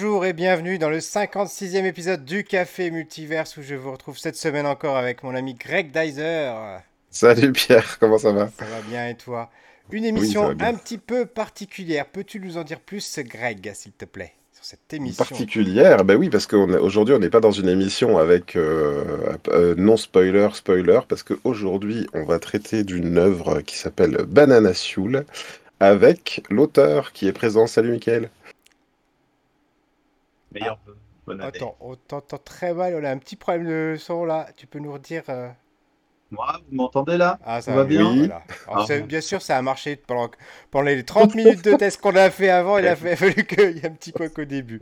Bonjour et bienvenue dans le 56e épisode du Café Multiverse où je vous retrouve cette semaine encore avec mon ami Greg Dyser. Salut Pierre, comment ça va? Ça va bien et toi? Une émission un petit peu particulière. Peux-tu nous en dire plus, Greg, s'il te plaît sur cette émission? Particulière? Ben oui, parce qu'aujourd'hui, on n'est pas dans une émission avec euh, euh, non-spoiler, spoiler, parce qu'aujourd'hui, on va traiter d'une œuvre qui s'appelle Banana Soul avec l'auteur qui est présent. Salut Mickaël. Meilleur Attends, on t'entend très mal, on a un petit problème de son là. Tu peux nous redire euh, Moi, vous m'entendez là? Ah, ça va bien? ah. Bien sûr, ça a marché pendant, pendant les 30 minutes de test qu'on a fait avant. Il a fallu qu'il y ait un petit quoi au début.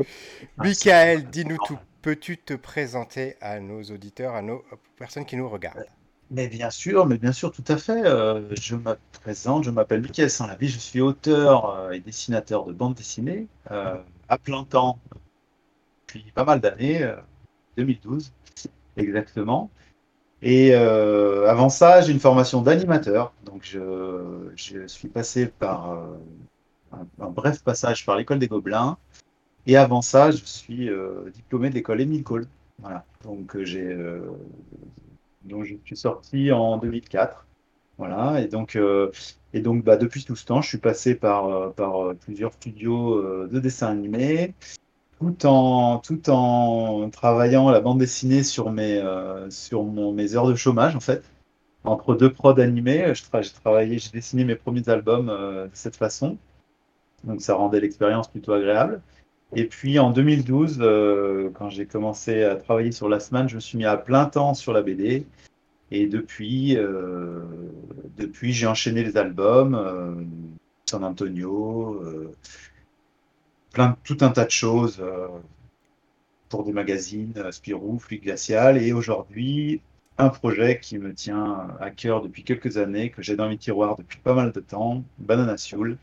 Ah, Michael, dis-nous tout. Peux-tu te présenter à nos auditeurs, à nos personnes qui nous regardent? Mais bien sûr, mais bien sûr, tout à fait. Euh, je me présente, je m'appelle Michael Saint-Lavie, je suis auteur euh, et dessinateur de bande dessinée à plein temps depuis pas mal d'années, 2012 euh, exactement. Et euh, avant ça, j'ai une formation d'animateur. Donc, je, je, suis passé par euh, un, bref passage par l'école des Gobelins. Et avant ça, je suis diplômé de l'école Émile Cole. Voilà. Donc, j'ai, donc, je suis sorti en 2004. Voilà. Et donc, et donc bah, depuis tout ce temps, je suis passé par, par plusieurs studios de dessin animé tout en, tout en travaillant la bande dessinée sur mes, euh, sur mes heures de chômage, en fait. Entre deux prods animés, j'ai travaillé, j'ai dessiné mes premiers albums euh, de cette façon. Donc ça rendait l'expérience plutôt agréable. Et puis en 2012, euh, quand j'ai commencé à travailler sur la semaine, je me suis mis à plein temps sur la BD. Et depuis, depuis j'ai enchaîné les albums, San Antonio, tout un tas de choses euh, pour des magazines, euh, Spirou, Fluide Glacial, et aujourd'hui, un projet qui me tient à cœur depuis quelques années, que j'ai dans mes tiroirs depuis pas mal de temps, Banana Soul,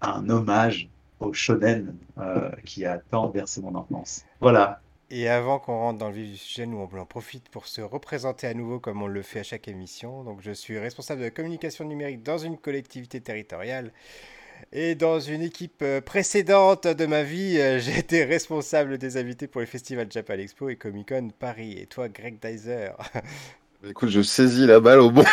un hommage au shonen euh, qui a tant bercé mon enfance. Voilà. Et avant qu'on rentre dans le vif du sujet, nous on en profite pour se représenter à nouveau comme on le fait à chaque émission. Donc je suis responsable de la communication numérique dans une collectivité territoriale. Et dans une équipe euh, précédente de ma vie, euh, j'ai été responsable des invités pour les festivals Japan Expo et Comic Con Paris. Et toi, Greg Dyser Écoute, je saisis la balle au bon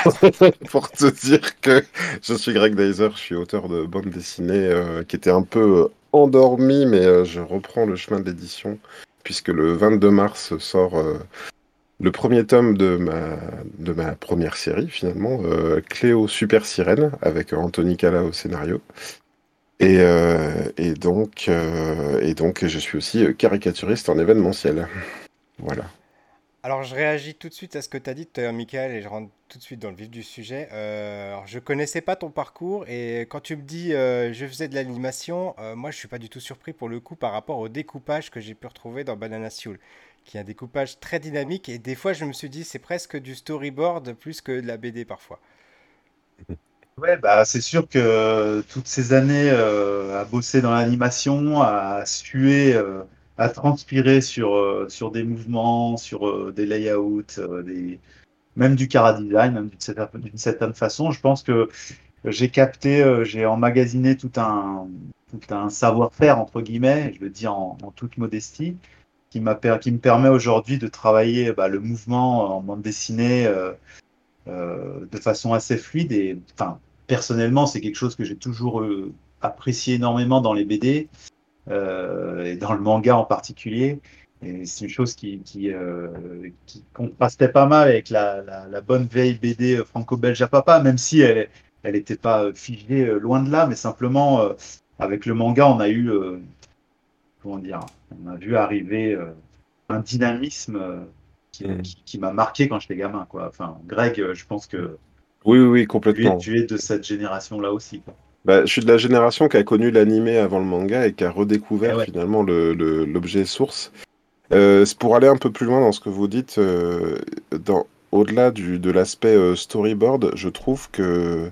pour te dire que je suis Greg Dyser, je suis auteur de bande dessinée euh, qui était un peu endormi, mais je reprends le chemin de l'édition puisque le 22 mars sort le premier tome de ma, de ma première série finalement, Cléo Super Sirène, avec Anthony Cala au scénario. Euh, et, donc, euh, et donc, je suis aussi caricaturiste en événementiel. Voilà. Alors, je réagis tout de suite à ce que tu as dit tout Michael, et je rentre tout de suite dans le vif du sujet. Euh, alors, je connaissais pas ton parcours, et quand tu me dis euh, je faisais de l'animation, moi, je suis pas du tout surpris pour le coup par rapport au découpage que j'ai pu retrouver dans Banana Soul, qui est un découpage très dynamique, et des fois, je me suis dit c'est presque du storyboard plus que de la BD parfois. Ouais, bah, c'est sûr que toutes ces années euh, à bosser dans l'animation, à suer, euh, à transpirer sur, euh, sur des mouvements, sur des layouts, des... même du cara design, même d'une certaine, façon, je pense que j'ai capté, j'ai emmagasiné tout un, tout un savoir-faire, entre guillemets, je le dis en, toute modestie, qui, m'a, qui me permet aujourd'hui de travailler bah, le mouvement en bande dessinée euh, de façon assez fluide. Et enfin, personnellement, c'est quelque chose que j'ai toujours euh, apprécié énormément dans les BD euh, et dans le manga en particulier. Et c'est une chose qui, qui, contrastait pas mal avec la, bonne vieille BD franco-belge à papa, même si elle n'était pas figée loin de là, mais simplement avec le manga, on a eu, comment dire, on a vu arriver un dynamisme Qui, m'a marqué quand j'étais gamin. Quoi. Enfin, Greg, euh, je pense que. Oui, oui, complètement. Tu es, de cette génération-là aussi. Bah, je suis de la génération qui a connu l'animé avant le manga et qui a redécouvert eh finalement l'objet source. Euh, pour aller un peu plus loin dans ce que vous dites, euh, au-delà de l'aspect storyboard, je trouve que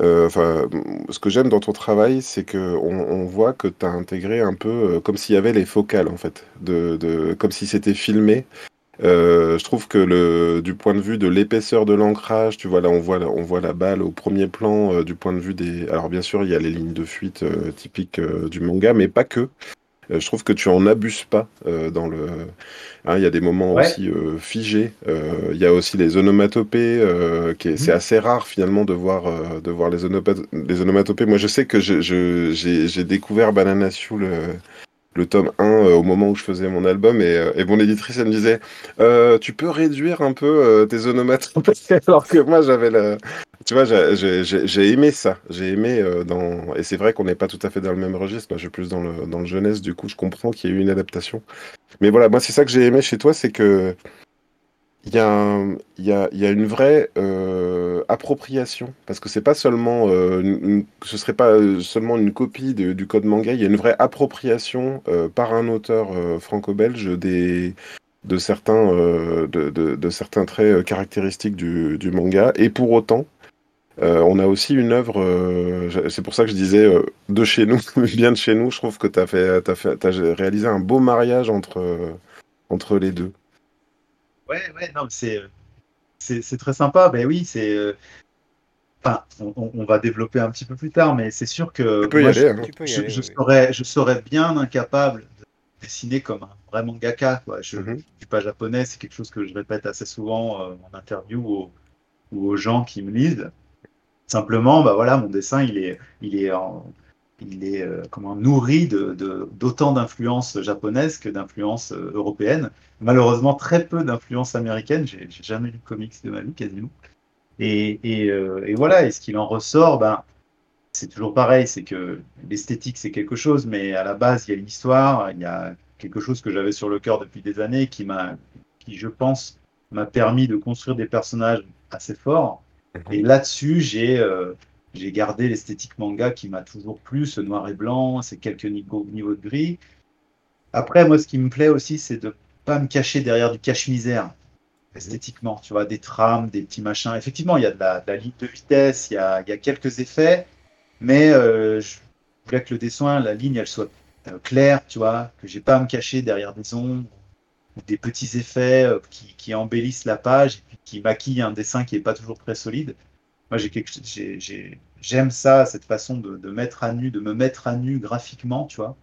enfin, ce que j'aime dans ton travail, c'est qu'on on voit que tu as intégré un peu comme s'il y avait les focales, en fait, de, de comme si c'était filmé. Euh, je trouve que le, du point de vue de l'épaisseur de l'ancrage, tu vois là on voit la, on voit la balle au premier plan euh, du point de vue des. Alors bien sûr il y a les lignes de fuite euh, typiques du manga, mais pas que. Je trouve que tu en abuses pas dans le. hein, Il y a des moments Ouais. aussi figés. Il y a aussi les onomatopées. qui est- C'est assez rare finalement de voir, de voir les, onomatopées. Moi je sais que je- je- j'ai j'ai découvert Banana Soul. Le tome 1 euh, au moment où je faisais mon album et, euh, et mon éditrice elle me disait euh, tu peux réduire un peu euh, tes onomatopées? Alors que moi j'avais le tu vois j'ai j'ai- j'ai aimé ça. J'ai aimé euh, dans et c'est vrai qu'on n'est pas tout à fait dans le même registre. Moi je suis plus dans le dans le jeunesse du coup je comprends qu'il y ait eu une adaptation. Mais voilà moi c'est ça que j'ai aimé chez toi c'est que il y y a, y a une vraie euh, appropriation. Parce que c'est pas seulement euh, ce serait pas euh, seulement une copie du code manga. Il y a une vraie appropriation euh, par un auteur euh, franco-belge des de certains euh, de, de- de certains traits caractéristiques du, du manga. Et pour autant on a aussi une œuvre c'est pour ça que je disais de chez nous bien de chez nous. Je trouve que tu as fait t'as réalisé un beau mariage entre entre les deux Ouais, ouais, non, c'est euh, c'est c'est très sympa. Ben oui, c'est. euh, Enfin, on, va développer un petit peu plus tard, mais c'est sûr que tu peux y moi, aller je, hein. Tu peux y je, aller, je oui, oui. serais, je serais bien incapable de dessiner comme un vrai mangaka. Quoi. Je ne Mhm. suis pas japonais, c'est quelque chose que je répète assez souvent euh, en interview ou, ou aux gens qui me lisent. Simplement, bah voilà, mon dessin, il est, il est, en- il est euh, comment, nourri de, de- d'autant d'influences japonaises que d'influences européennes. Malheureusement, très peu d'influences américaines. J'ai, jamais lu de comics de ma vie, quasiment. Et, et, euh, et voilà, et ce qu'il en ressort, ben, c'est toujours pareil, c'est que l'esthétique, c'est quelque chose, mais à la base, il y a une histoire, il y a quelque chose que j'avais sur le cœur depuis des années qui m'a, qui, je pense, m'a permis de construire des personnages assez forts. Mhm. Et là-dessus, j'ai euh, j'ai gardé l'esthétique manga qui m'a toujours plu, ce noir et blanc, ces quelques niveaux, niveaux de gris. Après, moi, ce qui me plaît aussi, c'est de pas me cacher derrière du cache-misère esthétiquement, tu vois, des trames, des petits machins. Effectivement, il y a de la, ligne de vitesse, il y a, il y a quelques effets, mais euh, je voulais que le dessin, la ligne, elle soit euh, claire, tu vois, que j'ai pas à me cacher derrière des ombres ou des petits effets euh, qui, qui embellissent la page et qui maquillent un dessin qui est pas toujours très solide. Moi, j'aime ça, cette façon de, de mettre à nu, de me mettre à nu graphiquement, tu vois.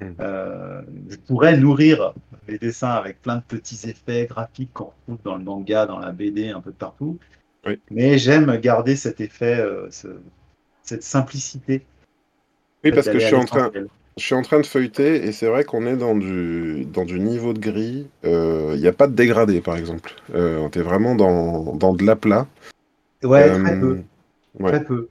Mhm. Euh, je pourrais nourrir mes dessins avec plein de petits effets graphiques qu'on retrouve dans le manga, dans la BD, un peu partout. Oui. Mais j'aime garder cet effet, euh, ce- cette simplicité. oui parce que je suis en train. Je suis en train de feuilleter et c'est vrai qu'on est dans du, dans du niveau de gris. Il n'y a pas de dégradé, par exemple. Euh, on est vraiment dans, dans de l'aplat. Ouais, Euh, très peu. ouais. Très peu.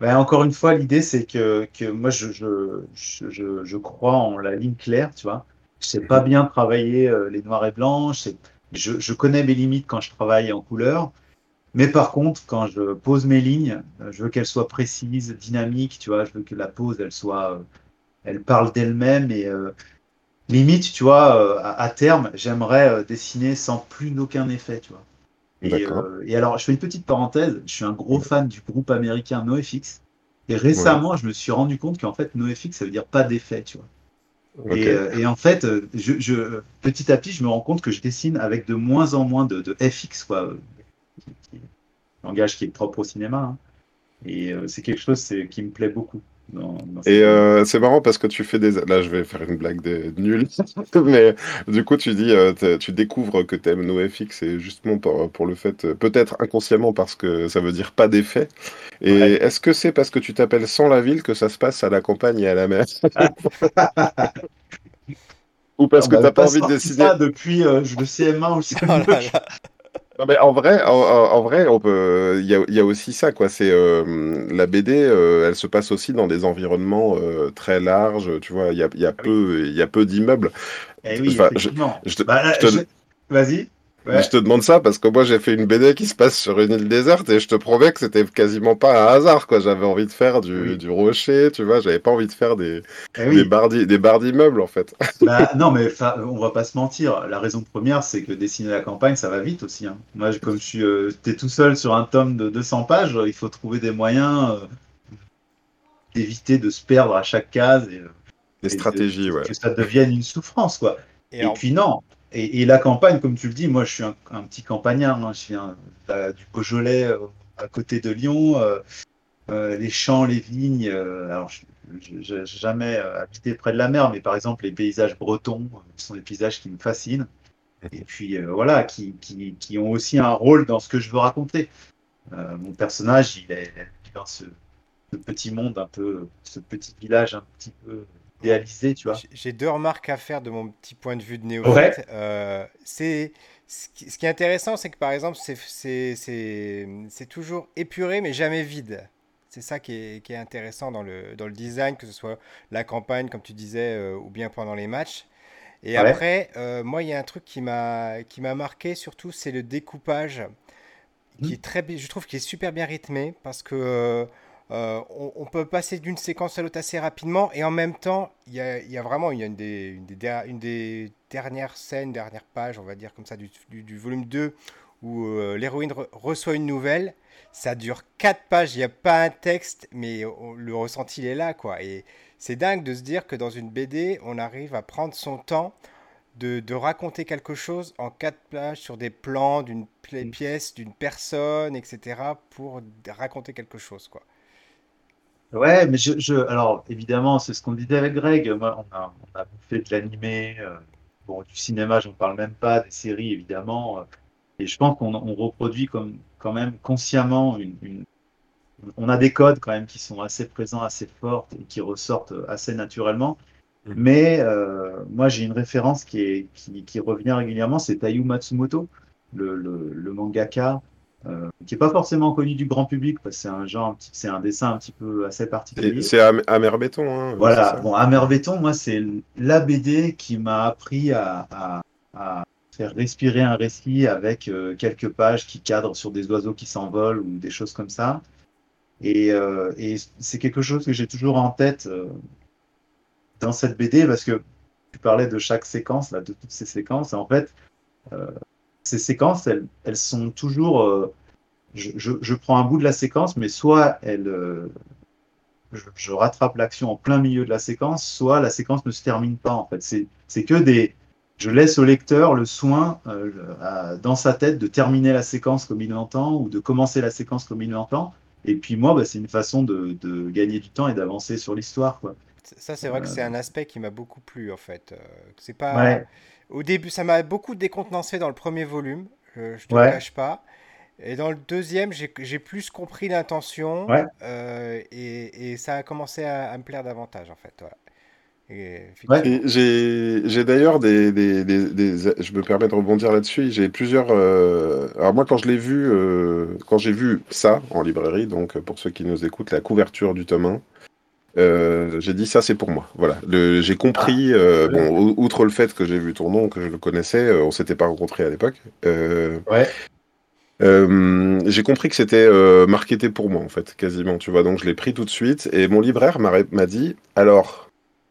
Ben, encore une fois, l'idée, c'est que, que moi, je, je, je, je- crois en la ligne claire, tu vois. Je sais pas bien travailler euh, les noirs et blancs. Je, je, connais mes limites quand je travaille en couleur. Mais par contre, quand je pose mes lignes, euh, je veux qu'elles soient précises, dynamiques, tu vois. Je veux que la pose, elle soit, euh, elle parle d'elle-même et limite, tu vois, à, à terme, j'aimerais dessiner sans plus d'aucun effet, tu vois. Et, euh, et alors, je fais une petite parenthèse. Je suis un gros fan du groupe américain NoFX. Et récemment, je me suis rendu compte qu'en fait, NoFX, ça veut dire pas d'effet, tu vois. Et, euh, et en fait, euh, je, je- petit à petit, je me rends compte que je dessine avec de moins en moins de, de FX, quoi. qui- qui- langage qui est propre au cinéma. hein. Et euh, c'est quelque chose qui me plaît beaucoup. Et euh, c'est marrant parce que tu fais des... Là, je vais faire une blague de nulle. Mais du coup, tu dis, euh, tu découvres que t'aimes NoFX et justement pour, pour le fait, euh, peut-être inconsciemment parce que ça veut dire pas d'effet. Et Ouais. est-ce que c'est parce que tu t'appelles sans la ville que ça se passe à la campagne et à la mer? Ou parce On que m'avait t'as pas envie de dessiner? ça depuis euh, le CM1 ou le Oh là CM2. là. Non, mais en vrai, en, en- vrai, on peut. Il y a, y a aussi ça, quoi. C'est euh, la BD, euh, elle se passe aussi dans des environnements euh, très larges. Tu vois, il y a, y a Ah peu, il y a peu d'immeubles. Eh oui, Enfin, effectivement. je te, Bah, je te- je- Vas-y. Ouais. je te demande ça parce que moi, j'ai fait une BD qui se passe sur une île déserte et je te promets que c'était quasiment pas un hasard, quoi. J'avais envie de faire du, Oui. du rocher, tu vois. J'avais pas envie de faire des, Eh des oui. des barres d'immeubles, en fait. Bah, non, mais on va pas se mentir. La raison première, c'est que dessiner la campagne, ça va vite aussi. hein. Moi, comme je suis, euh, t'es tout seul sur un tome de 200 pages, il faut trouver des moyens euh, d'éviter de se perdre à chaque case et, euh, Des et de- stratégies, ouais. que ça devienne une souffrance, quoi. Et puis non, et, la campagne, comme tu le dis, moi je suis un, petit campagnard, hein. je viens du Beaujolais à côté de Lyon, les champs, les vignes. alors, je n'ai jamais habité près de la mer, mais par exemple, les paysages bretons sont des paysages qui me fascinent. Et puis voilà, qui, qui, qui, ont aussi un rôle dans ce que je veux raconter. mon personnage, il est dans ce, petit monde un peu, ce petit village un petit peu idéalisé, tu vois. J'ai deux remarques à faire de mon petit point de vue de néophyte. Euh, c'est ce qui est intéressant, c'est que par exemple, c'est toujours épuré mais jamais vide. C'est ça qui est, qui est, intéressant dans le, dans le design, que ce soit la campagne, comme tu disais, euh, ou bien pendant les matchs. Et après, euh, moi, il y a un truc qui m'a marqué surtout, c'est le découpage, qui mmh. est très, je trouve qu'il est super bien rythmé, parce que euh, on, peut passer d'une séquence à l'autre assez rapidement et en même temps, il y a, vraiment une, des, une, des, dernières scènes, dernières pages, on va dire comme ça, du, volume 2 où euh, l'héroïne reçoit une nouvelle. Ça dure 4 pages, il n'y a pas un texte, mais le ressenti il est là. quoi. Et c'est dingue de se dire que dans une BD, on arrive à prendre son temps de, raconter quelque chose en 4 pages sur des plans d'une mm. pièce, d'une personne, etc. pour raconter quelque chose. quoi. Ouais, mais je, je alors évidemment, c'est ce qu'on disait avec Greg. Moi, on a, on a fait de l'animé, euh, bon, du cinéma, j'en parle même pas, des séries évidemment. Euh, et je pense qu'on on reproduit comme, quand même consciemment une, une, on a des codes quand même qui sont assez présents, assez forts et qui ressortent assez naturellement. Mmh. Mais euh, moi, j'ai une référence qui, est, qui, qui revient régulièrement, c'est Tayu Matsumoto, le, le, le mangaka euh, qui n'est pas forcément connu du grand public parce que c'est un genre, c'est un dessin un petit peu assez particulier. C'est Amer Béton. Hein, voilà, bon, Amer Béton, moi, c'est la BD qui m'a appris à, à, à, faire respirer un récit avec euh, quelques pages qui cadrent sur des oiseaux qui s'envolent ou des choses comme ça. Et, euh, et c'est quelque chose que j'ai toujours en tête dans cette BD parce que tu parlais de chaque séquence, là, de toutes ces séquences. Et en fait, ces séquences, elles, elles sont toujours. Euh, je, je, je, prends un bout de la séquence, mais soit elle, euh, je, je, rattrape l'action en plein milieu de la séquence, soit la séquence ne se termine pas. En fait, c'est que des. Je laisse au lecteur le soin euh, à, dans sa tête de terminer la séquence comme il l'entend ou de commencer la séquence comme il l'entend. Et puis moi, bah, c'est une façon de, de, gagner du temps et d'avancer sur l'histoire. Ça, c'est vrai que c'est un aspect qui m'a beaucoup plu en fait. C'est pas. Ouais. Au début, ça m'a beaucoup décontenancé dans le premier volume, je ne te le cache pas. Et dans le deuxième, j'ai plus compris l'intention euh, et, et, ça a commencé à, me plaire davantage en fait. J'ai d'ailleurs des, des, des, Je me permets de rebondir là-dessus. J'ai plusieurs. Euh, alors, moi, quand je l'ai vu, euh, quand j'ai vu ça en librairie, donc pour ceux qui nous écoutent, la couverture du tome 1, euh, j'ai dit ça c'est pour moi. Voilà, j'ai compris. Ah, euh, bon, outre le fait que j'ai vu ton nom, que je le connaissais, euh, on s'était pas rencontré à l'époque. ouais. j'ai compris que c'était marketé pour moi en fait, quasiment. Tu vois, donc je l'ai pris tout de suite et mon libraire m'a dit alors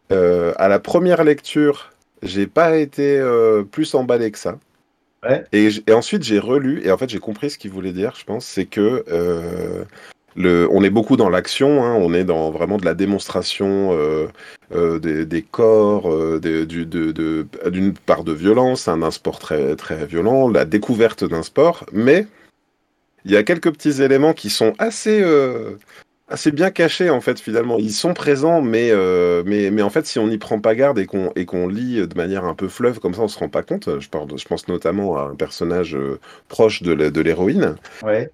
à la première lecture, j'ai pas été plus emballé que ça. Ouais. Et, et, ensuite j'ai relu et en fait j'ai compris ce qu'il voulait dire. Je pense c'est que on est beaucoup dans l'action, hein, on est dans vraiment de la démonstration euh, euh, des, corps, euh, d'une part de violence, un sport très, très violent, la découverte d'un sport, mais il y a quelques petits éléments qui sont assez, assez bien cachés en fait finalement. Ils sont présents, mais, mais, mais en fait si on n'y prend pas garde et qu'on qu'on lit de manière un peu fleuve comme ça, on se rend pas compte. Je, parle je pense notamment à un personnage proche de l'héroïne. Ouais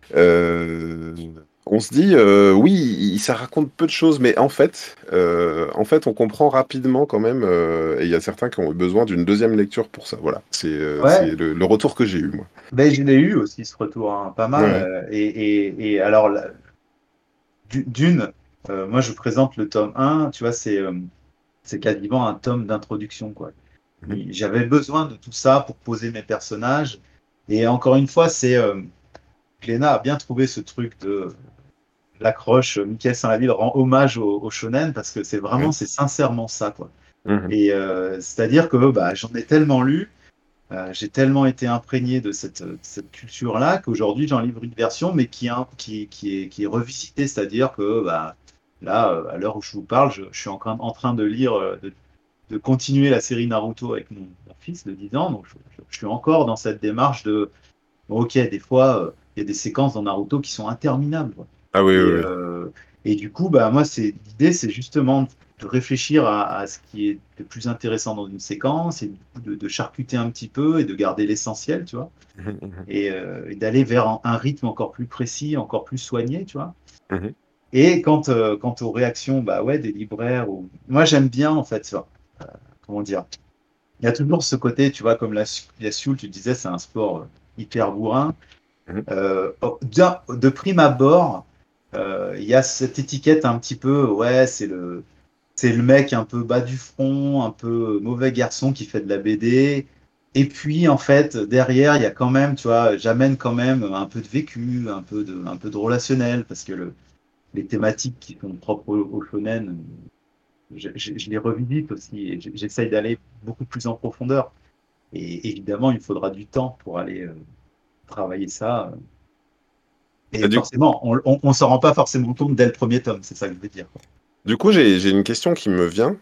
on se dit euh, oui, ça raconte peu de choses, mais en fait, euh, en fait, on comprend rapidement quand même. Euh, et il y a certains qui ont eu besoin d'une deuxième lecture pour ça. Voilà, c'est le, retour que j'ai eu moi. Ben, je l'ai eu aussi ce retour, hein, pas mal. Et, alors, d'une, moi je présente le tome 1, tu vois, c'est c'est quasiment un tome d'introduction quoi. Mhm. J'avais besoin de tout ça pour poser mes personnages. Et encore une fois, c'est Glénat a bien trouvé ce truc de l'accroche Michael Saint-Laville rend hommage au, shonen parce que c'est vraiment, c'est sincèrement ça, quoi. Mhm. Et euh, c'est-à-dire que bah, j'en ai tellement lu, euh, j'ai tellement été imprégné de cette, cette culture-là qu'aujourd'hui j'en livre une version, mais qui, qui, qui, est, qui est revisitée, c'est-à-dire que bah, là, euh, à l'heure où je vous parle, je, suis en train, en train de lire, de, de continuer la série Naruto avec mon, fils de 10 ans. Donc, je, suis encore dans cette démarche de, ok, des fois, euh, il y a des séquences dans Naruto qui sont interminables. Ah oui, et, oui. Euh, et du coup, bah, moi, l'idée, c'est justement de réfléchir à, ce qui est le plus intéressant dans une séquence et de, de charcuter un petit peu et de garder l'essentiel, tu vois. Euh, et, d'aller vers un, rythme encore plus précis, encore plus soigné, tu vois. Mhm. Et quant, quant aux réactions bah ouais, des libraires, ou... moi j'aime bien en fait comment dire, il y a toujours ce côté, tu vois, comme la, la Sioule, tu disais, c'est un sport euh, hyper bourrin. Mhm. Euh, oh, de, prime abord, euh, il y a cette étiquette un petit peu, ouais, c'est le, c'est le mec un peu bas du front, un peu mauvais garçon qui fait de la BD. Et puis, en fait, derrière, il y a quand même, tu vois, j'amène quand même un peu de vécu, un peu de, un peu de relationnel, parce que le, les thématiques qui sont propres au, shonen, je, les revisite aussi et j'essaye d'aller beaucoup plus en profondeur. Et évidemment, il faudra du temps pour aller euh, travailler ça. Et bah, forcément, on ne s'en rend pas forcément compte dès le premier tome, c'est ça que je veux dire. Du coup, j'ai une question qui me vient.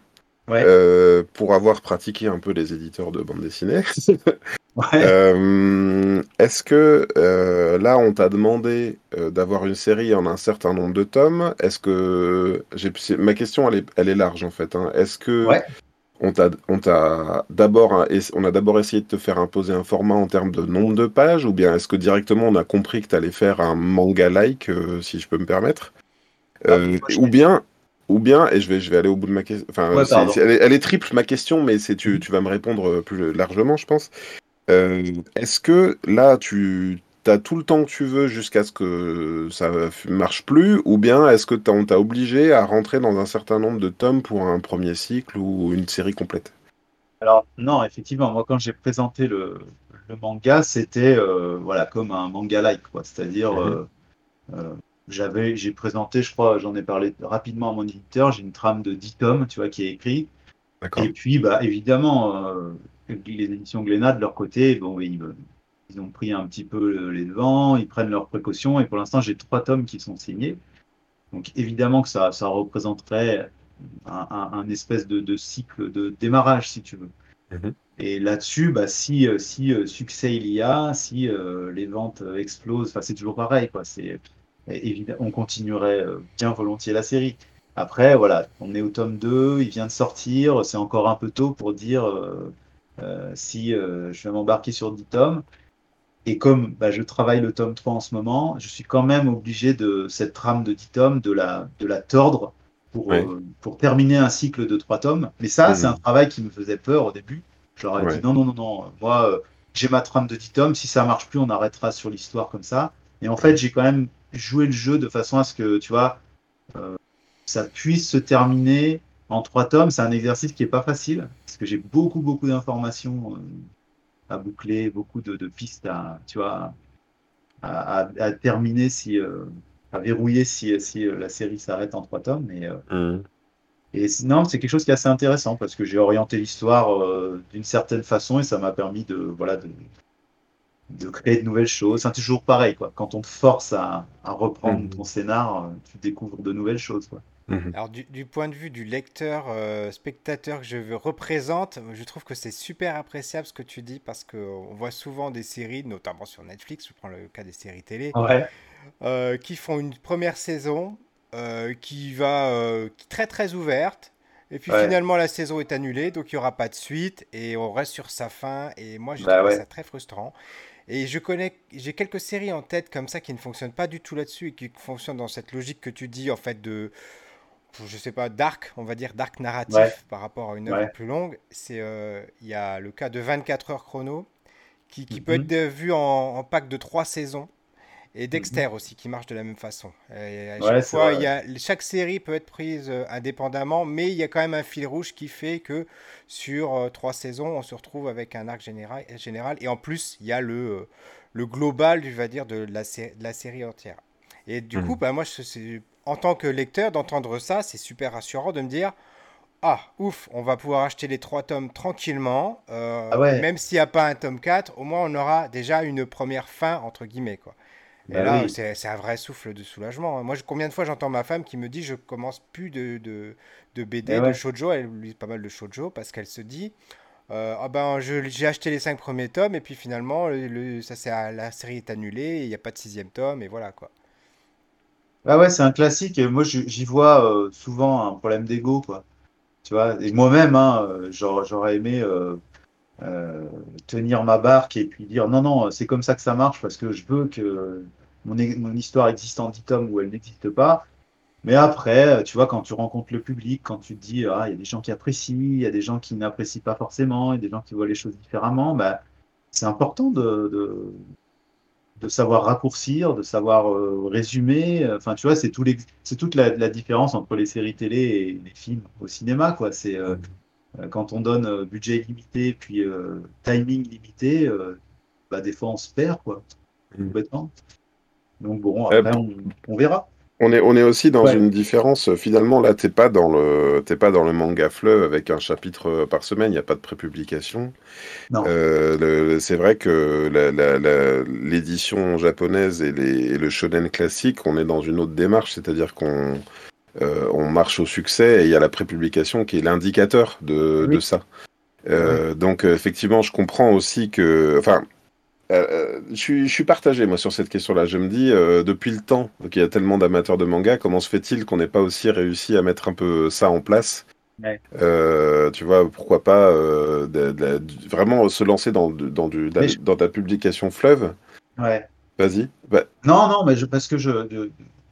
Euh, pour avoir pratiqué un peu les éditeurs de bande dessinée, euh, est-ce que euh, là on t'a demandé d'avoir une série en un certain nombre de tomes Est-ce que ma question elle est, elle est large en fait. Hein. Est-ce que on t'a on t'a d'abord on a d'abord essayé de te faire imposer un format en termes de nombre de pages ou bien est-ce que directement on a compris que tu allais faire un manga like si je peux me permettre? Ah, ou bien ou bien, et je vais, je vais aller au bout de ma question. Enfin, elle, est, triple ma question, mais c'est tu, tu vas me répondre euh, plus largement, je pense. Euh, est-ce que là, tu as tout le temps que tu veux jusqu'à ce que ça marche plus, ou bien est-ce que on t'a obligé à rentrer dans un certain nombre de tomes pour un premier cycle ou une série complète? Alors non, effectivement, moi quand j'ai présenté le, le manga, c'était euh, voilà comme un manga like, quoi, c'est-à-dire mhm. j'avais, j'ai présenté, je crois, j'en ai parlé rapidement à mon éditeur, j'ai une trame de 10 tomes, tu vois, qui est écrit. Et puis, bah, évidemment, euh, les éditions Glénat, de leur côté, bon, ils, ils, ont pris un petit peu les devants, ils prennent leurs précautions, et pour l'instant, j'ai trois tomes qui sont signés. Donc, évidemment que ça, ça représenterait un, espèce de, cycle de démarrage, si tu veux. Mhm. Et là-dessus, bah, si, si euh, succès il y a, si euh, les ventes explosent, c'est toujours pareil, quoi. On continuerait euh, bien volontiers la série. Après, voilà, on est au tome 2, il vient de sortir, c'est encore un peu tôt pour dire euh, euh, si je vais m'embarquer sur 10 tomes. Et comme bah, je travaille le tome 3 en ce moment, je suis quand même obligé de cette trame de 10 tomes, de la, de la tordre pour, pour terminer un cycle de 3 tomes. Mais ça, mmh. c'est un travail qui me faisait peur au début. Je leur ai dit non, non, non, non, moi, j'ai ma trame de 10 tomes, si ça marche plus, on arrêtera sur l'histoire comme ça. Et en fait, j'ai quand même jouer le jeu de façon à ce que, tu vois, euh, ça puisse se terminer en trois tomes. C'est un exercice qui n'est pas facile, parce que j'ai beaucoup, beaucoup d'informations euh, à boucler, beaucoup de, pistes à, tu vois, à, terminer, si, euh, à verrouiller si, si la série s'arrête en trois tomes. Mais, mmh. Et non, c'est quelque chose qui est assez intéressant, parce que j'ai orienté l'histoire d'une certaine façon, et ça m'a permis de, voilà, de, de créer de nouvelles choses. C'est toujours pareil, quoi. Quand on te force à, reprendre mhm. ton scénar, euh, tu découvres de nouvelles choses, quoi. Mhm. Alors du, point de vue du lecteur, euh, spectateur que je veux représente, je trouve que c'est super appréciable ce que tu dis parce qu'on voit souvent des séries, notamment sur Netflix, je prends le cas des séries télé, euh, qui font une première saison qui va qui très très ouverte, et puis finalement, la saison est annulée, donc il n'y aura pas de suite et on reste sur sa fin. Et moi, je bah trouve ça très frustrant. Et je connais, j'ai quelques séries en tête comme ça qui ne fonctionnent pas du tout là-dessus et qui fonctionnent dans cette logique que tu dis en fait de, je sais pas, dark, on va dire dark narratif par rapport à une œuvre plus longue. C'est, euh, il y a le cas de 24 heures chrono qui, qui peut mhm. être vu en, en, pack de trois saisons. Et Dexter mhm. aussi, qui marche de la même façon. chaque, fois, il y a, chaque série peut être prise euh, indépendamment, mais il y a quand même un fil rouge qui fait que sur euh, trois saisons, on se retrouve avec un arc général. général et en plus, il y a le, euh, le global, je vais dire, de la, de la série entière. Et du coup, mhm. bah, moi, je, en tant que lecteur, d'entendre ça, c'est super rassurant de me dire ah, ouf, on va pouvoir acheter les trois tomes tranquillement. Ah même s'il n'y a pas un tome 4, au moins on aura déjà une première fin, entre guillemets. Quoi. Et Bah là, oui. c'est un vrai souffle de soulagement. Moi, je- combien de fois j'entends ma femme qui me dit je commence plus de, de, de BD, de ouais. shoujo, elle lit pas mal de shoujo parce qu'elle se dit euh, ah ben je- j'ai acheté les cinq premiers tomes et puis finalement le, le- ça c'est la série est annulée, il n'y a pas de sixième tome et voilà quoi. Ah ouais, c'est un classique. Et Moi, j'y vois euh, souvent un problème d'ego, quoi. Tu vois, et moi-même, hein, euh, j'aurais aimé euh, euh, tenir ma barque et puis dire non, non, c'est comme ça que ça marche parce que je veux que mon, mon histoire existe en 10 tomes ou elle n'existe pas. Mais après, euh, tu vois, quand tu rencontres le public, quand tu te dis, ah, il y a des gens qui apprécient, il y a des gens qui n'apprécient pas forcément, il y a des gens qui voient les choses différemment, bah, c'est important de, de, de savoir raccourcir, de savoir euh, résumer. Enfin, tu vois, c'est tout les, c'est toute la, la différence entre les séries télé et les films au cinéma, quoi. C'est euh, euh, quand on donne euh, budget limité puis euh, timing limité, euh, bah, des fois on se perd, quoi, Mm. complètement. Donc bon, Euh, après on, on verra. On est, on est aussi dans Ouais. une différence. Finalement, là, t'es pas dans le, t'es pas dans le manga fleuve avec un chapitre euh, par semaine. Il n'y a pas de prépublication. Euh, c'est vrai que l'édition japonaise et, les, et le shonen classique, on est dans une autre démarche, c'est-à-dire qu'on euh, on marche au succès et il y a la prépublication qui est l'indicateur de, Oui. de ça. Euh, Donc effectivement, je comprends aussi que, enfin, euh, euh, je suis, je suis partagé moi sur cette question-là. Je me dis euh, depuis le temps qu'il y a tellement d'amateurs de manga, comment se fait-il qu'on n'ait pas aussi réussi à mettre un peu ça en place? Ouais. Euh, tu vois, pourquoi pas de- de vraiment se lancer dans, dans, du, Mais je- dans ta publication fleuve? Ouais. Vas-y. Bah, Non, non, mais je, parce que je,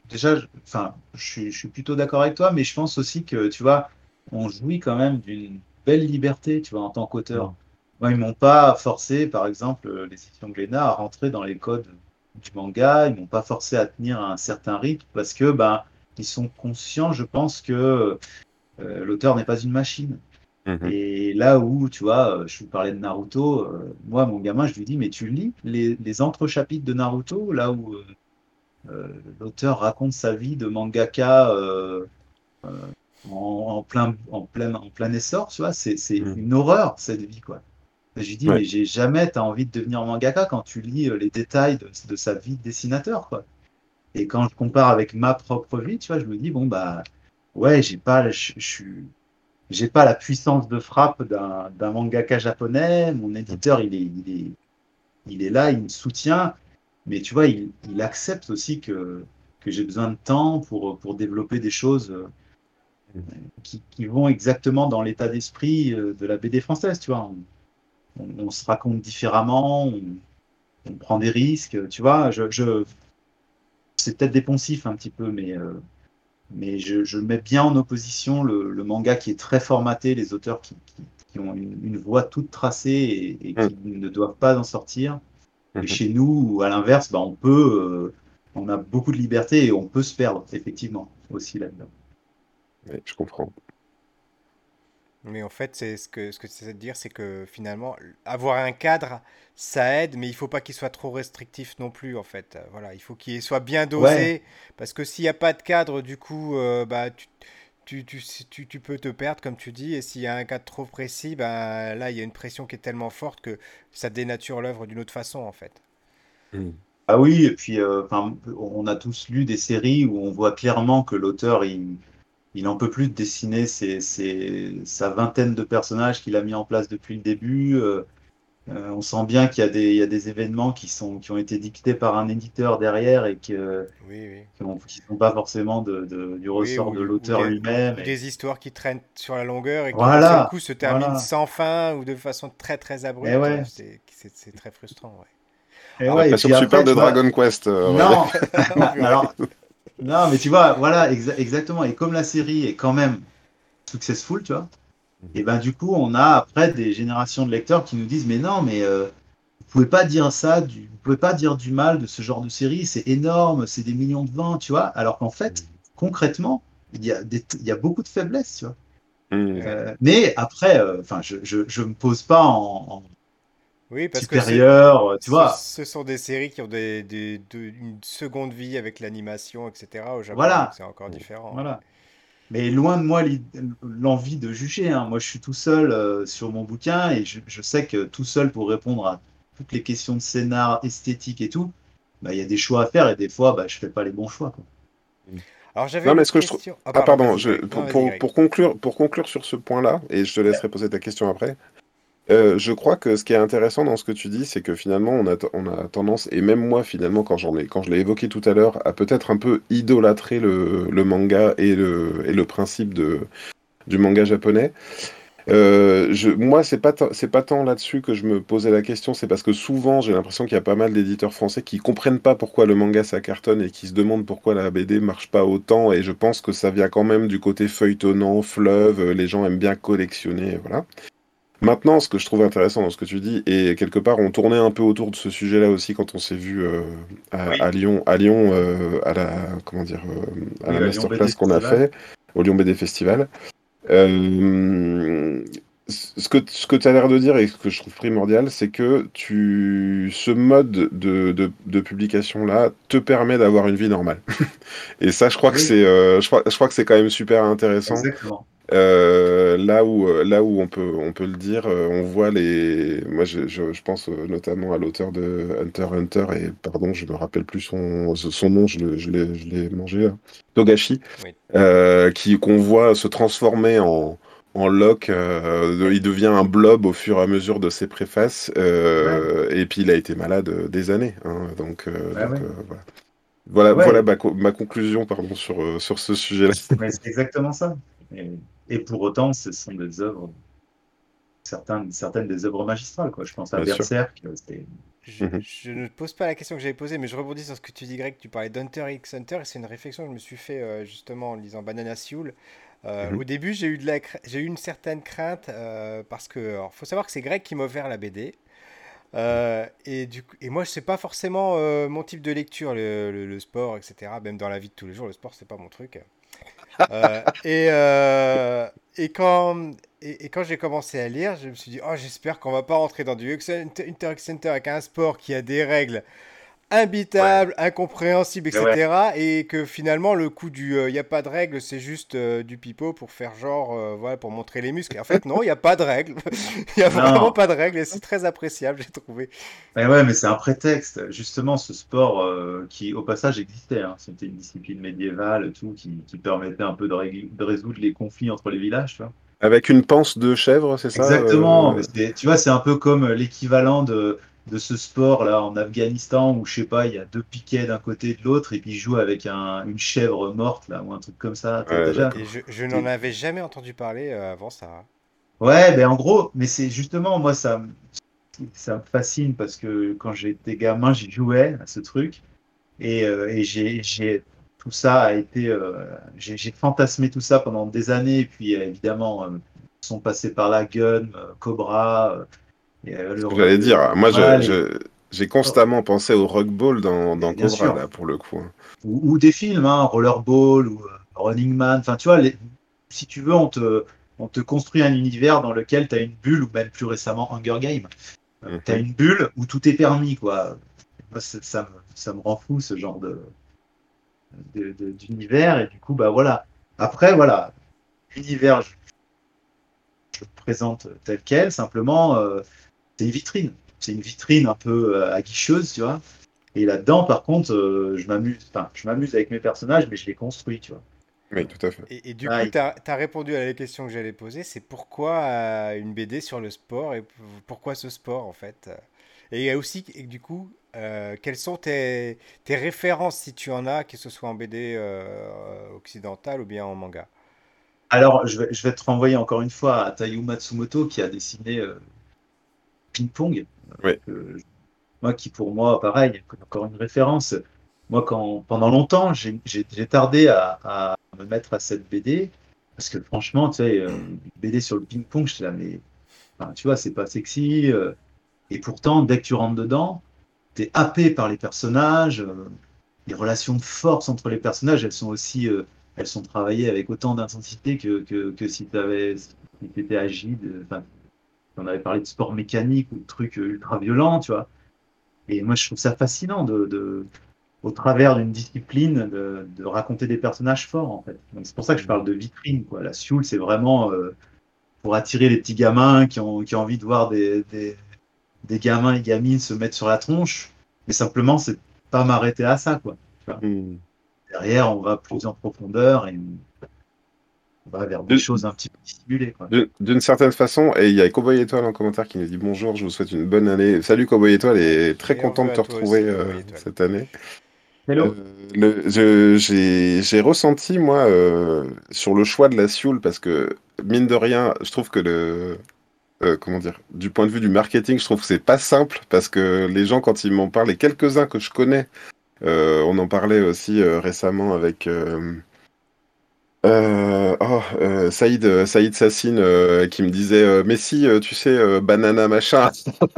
déjà, je- enfin, je, suis- je suis plutôt d'accord avec toi, mais je pense aussi que, tu vois, on jouit quand même d'une belle liberté, tu vois, en tant qu'auteur. Moi, ils m'ont pas forcé, par exemple, euh, les éditions Glénat, à rentrer dans les codes du manga. Ils m'ont pas forcé à tenir un certain rythme parce que, ben, ils sont conscients, je pense, que euh, l'auteur n'est pas une machine. mhm. Et là où, tu vois, euh, je vous parlais de Naruto, euh, moi, mon gamin, je lui dis, mais tu lis les, les entrechapitres de Naruto, là où euh, l'auteur raconte sa vie de mangaka en, en plein, en, plein, en plein essor, tu vois, c'est Mm. une horreur, cette vie, quoi. Je lui dis, Ouais. mais j'ai jamais t'as envie de devenir mangaka quand tu lis euh, les détails de, de sa vie de dessinateur, quoi. Et quand je compare avec ma propre vie, tu vois, je me dis, bon, bah, ouais, j'ai pas, je, suis j'ai pas la puissance de frappe d'un mangaka japonais. Mon éditeur, il est, il est, il est là, il me soutient. Mais tu vois, il, il accepte aussi que, que j'ai besoin de temps pour, pour développer des choses euh, qui, qui vont exactement dans l'état d'esprit euh, de la BD française. Tu vois, on, on- on se raconte différemment, on, on prend des risques. Tu vois, je, je, c'est peut-être des poncifs un petit peu, mais euh, mais je, je mets bien en opposition le, le manga qui est très formaté, les auteurs qui, qui- qui ont une, une voie toute tracée et, et qui ne doivent pas en sortir. Et chez nous, à l'inverse, bah, on peut, euh, on a beaucoup de liberté et on peut se perdre, effectivement, aussi là-dedans. Je comprends. Mais en fait, c'est ce que ce que c'est de dire, c'est que finalement, avoir un cadre, ça aide, mais il faut pas qu'il soit trop restrictif non plus, en fait. Voilà, il faut qu'il soit bien dosé, Ouais, parce que s'il n'y a pas de cadre, du coup, euh, bah, tu, tu, tu, tu- tu peux te perdre, comme tu dis, et s'il y a un cadre trop précis, bah, là, il y a une pression qui est tellement forte que ça dénature l'œuvre d'une autre façon, en fait. Mhm. ah oui, et puis euh, enfin, on a tous lu des séries où on voit clairement que l'auteur, il, il en peut plus de dessiner ses, ses- sa vingtaine de personnages qu'il a mis en place depuis le début. euh, Euh, on sent bien qu'il y a des, il y a des événements qui sont, qui ont été dictés par un éditeur derrière et que, Oui, oui. qui qui sont pas forcément de, de- du Oui, ressort ou, de l'auteur lui-même. et- des histoires qui traînent sur la longueur et qui Voilà, coup se terminent voilà. sans fin ou de façon très très abrupte. ouais, C'est c'est- c'est très frustrant, ouais. et J'ai ouais, et après, parles de vois, Dragon Quest. euh, non, alors, non, mais tu vois, voilà, exa- exactement. Et comme la série est quand même successful, tu vois, et ben du coup, on a après des générations de lecteurs qui nous disent, mais non, mais euh, vous pouvez pas dire ça, du, vous pouvez pas dire du mal de ce genre de série, c'est énorme, c'est des millions de ventes, tu vois, alors qu'en fait, concrètement, il y a des, il y a beaucoup de faiblesses, tu vois. Mhm. Euh, mais après, euh, je, je, je me pose pas en, en Oui, parce que euh, tu ce, vois. ce sont des séries qui ont des, des- de- une seconde vie avec l'animation, etc. au Japon, Voilà, c'est encore différent. voilà. Mais loin de moi l'envie de juger. hein. Moi, je suis tout seul euh, sur mon bouquin et je, je sais que tout seul pour répondre à toutes les questions de scénar, esthétique et tout, bah, il y a des choix à faire et des fois, bah, je fais pas les bons choix. Quoi. Alors j'avais Non, mais ce que je question. Ah, pardon, je-. Non, pour, pour- Greg. pour conclure, pour conclure sur ce point-là, et je te laisserai poser ta question après, euh, je crois que ce qui est intéressant dans ce que tu dis, c'est que finalement, on a, tendance, et même moi, finalement, quand, je l'ai évoqué tout à l'heure, à peut-être un peu idolâtrer le, manga et le, principe du manga japonais. Euh, moi, c'est pas, pas tant là-dessus que je me posais la question, c'est parce que souvent, j'ai l'impression qu'il y a pas mal d'éditeurs français qui comprennent pas pourquoi le manga ça cartonne et qui se demandent pourquoi la BD marche pas autant. Et je pense que ça vient quand même du côté feuilletonnant, fleuve. euh, Les gens aiment bien collectionner, voilà. Maintenant, ce que je trouve intéressant dans ce que tu dis, et quelque part, on tournait un peu autour de ce sujet-là aussi quand on s'est vu euh, à, Oui. à Lyon, à Lyon, euh, à la, comment dire, euh, à Oui, la masterclass qu'on a fait au Lyon BD Festival. Euh, ce que, ce que tu as l'air de dire et ce que je trouve primordial, c'est que tu, ce mode de, de, de publication-là te permet d'avoir une vie normale. et ça, je crois que c'est, euh, je crois, je crois que c'est quand même super intéressant. Exactement. Euh, là où, euh, là où on peut, on peut le dire, on voit les. Moi, je, je, je pense notamment à l'auteur de Hunter x Hunter et pardon, je me rappelle plus son, son nom, je l'ai, je l'ai, je l'ai mangé là. Togashi, Oui. euh, qui qu'on voit se transformer en en lock, euh, il devient un blob au fur et à mesure de ses préfaces, euh, et puis il a été malade euh, des années, hein, donc, euh, Ouais, donc, ouais. euh, voilà. Voilà, Ouais. voilà ma, co- ma conclusion pardon, sur, sur ce sujet-là. Mais c'est exactement ça. Et, et pour autant, ce sont des œuvres, certaines, certaines des œuvres magistrales. Quoi. Je pense à Bien. Berserk. Je, Mhm. je ne pose pas la question que j'avais posée, mais je rebondis sur ce que tu dis, Greg. Tu parlais d'Hunter x Hunter, et c'est une réflexion que je me suis fait euh, justement en lisant Banana Soul. Euh, Mhm. Au début, j'ai eu, de la cra- j'ai eu une certaine crainte euh, parce que, alors, faut savoir que c'est Greg qui m'a offert la BD. Euh, et, du coup, et moi, c'est pas forcément mon type de lecture, le, le- le sport, etc. Même dans la vie de tous les jours, le sport, c'est pas mon truc. Et, et quand, et, et quand j'ai commencé à lire, je me suis dit, oh, j'espère qu'on va pas rentrer dans du Inter Center avec un sport qui a des règles Mais ouais. etc. Et que finalement, le coup du il n'y a pas de règles, c'est juste euh, du pipeau pour faire genre, euh, voilà, pour montrer les muscles. Et en fait, non, il n'y a pas de règles. Il n'y a Non. vraiment pas de règles et c'est très appréciable, j'ai trouvé. Mais ouais, mais c'est un prétexte. Justement, ce sport euh, qui, au passage, existait. hein. C'était une discipline médiévale, tout, qui, qui permettait un peu de, résoudre les conflits entre les villages. Tu vois. Avec une panse de chèvre, c'est ça Exactement. euh, mais tu vois, c'est un peu comme l'équivalent de, de ce sport là en Afghanistan où, je sais pas, il y a deux piquets d'un côté et de l'autre et puis ils jouent avec un, une chèvre morte là ou un truc comme ça. T'as Ouais, déjà- Et je, je n'en avais jamais entendu parler euh, avant ça. Ouais, ben en gros, mais c'est justement, moi, ça, me- ça me fascine parce que quand j'étais gamin, j'y jouais à ce truc et, euh, et j'ai, tout ça a été, euh, j'ai, fantasmé tout ça pendant des années et puis évidemment, euh, sont passés par la Gun, Cobra, euh, euh, J'allais dire, moi, j'ai constamment pensé au Rock Ball dans, dans Cobra, sûr. là, pour le coup. hein. ou, ou des films, hein, Rollerball ou euh, Running Man. Enfin, tu vois, les- si tu veux, on te, on te construit un univers dans lequel tu as une bulle, ou même plus récemment Hunger Games. Mhm. Tu as une bulle où tout est permis, quoi. Moi, ça, me, ça me rend fou, ce genre de d'univers. Et du coup, bah voilà. Après, voilà, l'univers, je, je le présente tel quel, simplement, euh, c'est une vitrine. C'est une vitrine un peu euh, aguicheuse, tu vois. Et là-dedans, par contre, euh, je m'amuse. Enfin, je m'amuse avec mes personnages, mais je les construis, tu vois. Oui, tout à fait. Et, et du Ah, coup, tu as, répondu à la question que j'allais poser, c'est pourquoi euh, une BD sur le sport et pourquoi ce sport en fait Et il y a aussi, et du coup, euh, quelles sont tes, tes références si tu en as, que ce soit en BD euh, occidentale ou bien en manga? Alors, je vais, je vais te renvoyer encore une fois à Tayu Matsumoto qui a dessiné euh, Ping Pong. Oui. Euh, moi, qui pour moi, pareil, encore une référence. Moi, quand, pendant longtemps, j'ai tardé à, à me mettre à cette BD parce que franchement, tu sais, euh, une BD sur le ping pong, j'étais là, mais enfin, tu vois, c'est pas sexy. euh, et pourtant, dès que tu rentres dedans, t'es happé par les personnages. euh, les relations de force entre les personnages, elles sont aussi, euh, elles sont travaillées avec autant d'intensité que, que, que si tu avais, si t'étais agile. euh, Enfin, on avait parlé de sport mécanique ou de trucs euh, ultra violents, tu vois. Et moi, je trouve ça fascinant de, de au travers d'une discipline, de, de raconter des personnages forts, en fait. C'est pour ça que je parle de vitrine, quoi. La Sioule, c'est vraiment euh, pour attirer les petits gamins qui ont, qui ont envie de voir des, des, des gamins et gamines se mettre sur la tronche. Mais simplement, c'est pas m'arrêter à ça, quoi. Hmm. Derrière, on va plus en profondeur et va vers des De- choses un petit peu dissimulées. D'une- certaine façon, et il y a Cowboy Étoile en commentaire qui nous dit bonjour, je vous souhaite une bonne année. Salut Cowboy Étoile et très Et on content de te retrouver aussi, euh, cette année. Hello. Euh, j'ai ressenti, moi, euh, sur le choix de la Sioule, parce que, mine de rien, je trouve que le. euh, comment dire Du point de vue du marketing, je trouve que c'est pas simple, parce que les gens, quand ils m'en parlent, les quelques-uns que je connais, euh, on en parlait aussi euh, récemment avec. Euh, oh, euh, Saïd, euh, Saïd Sassine euh, qui me disait euh, mais si euh, tu sais banana machin.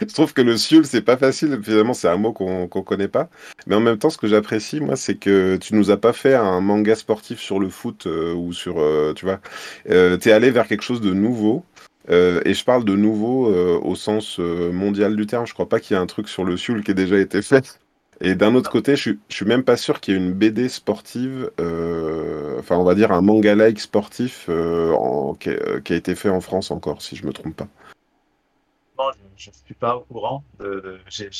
Je trouve que le sioule c'est pas facile. Finalement c'est un mot qu'on qu'on connaît pas. Mais en même temps ce que j'apprécie moi c'est que tu nous as pas fait un manga sportif sur le foot ou sur tu vois. T'es allé vers quelque chose de nouveau. Euh, et je parle de nouveau euh, au sens mondial du terme. Je crois pas qu'il y ait un truc sur le sioule qui ait déjà été fait et d'un autre côté, je je suis même pas sûr qu'il y ait une BD sportive, euh, enfin on va dire un manga-like sportif euh, en- qui, a, qui a été fait en France encore, si je me trompe pas. Non, je ne suis pas au courant. de- j'ai-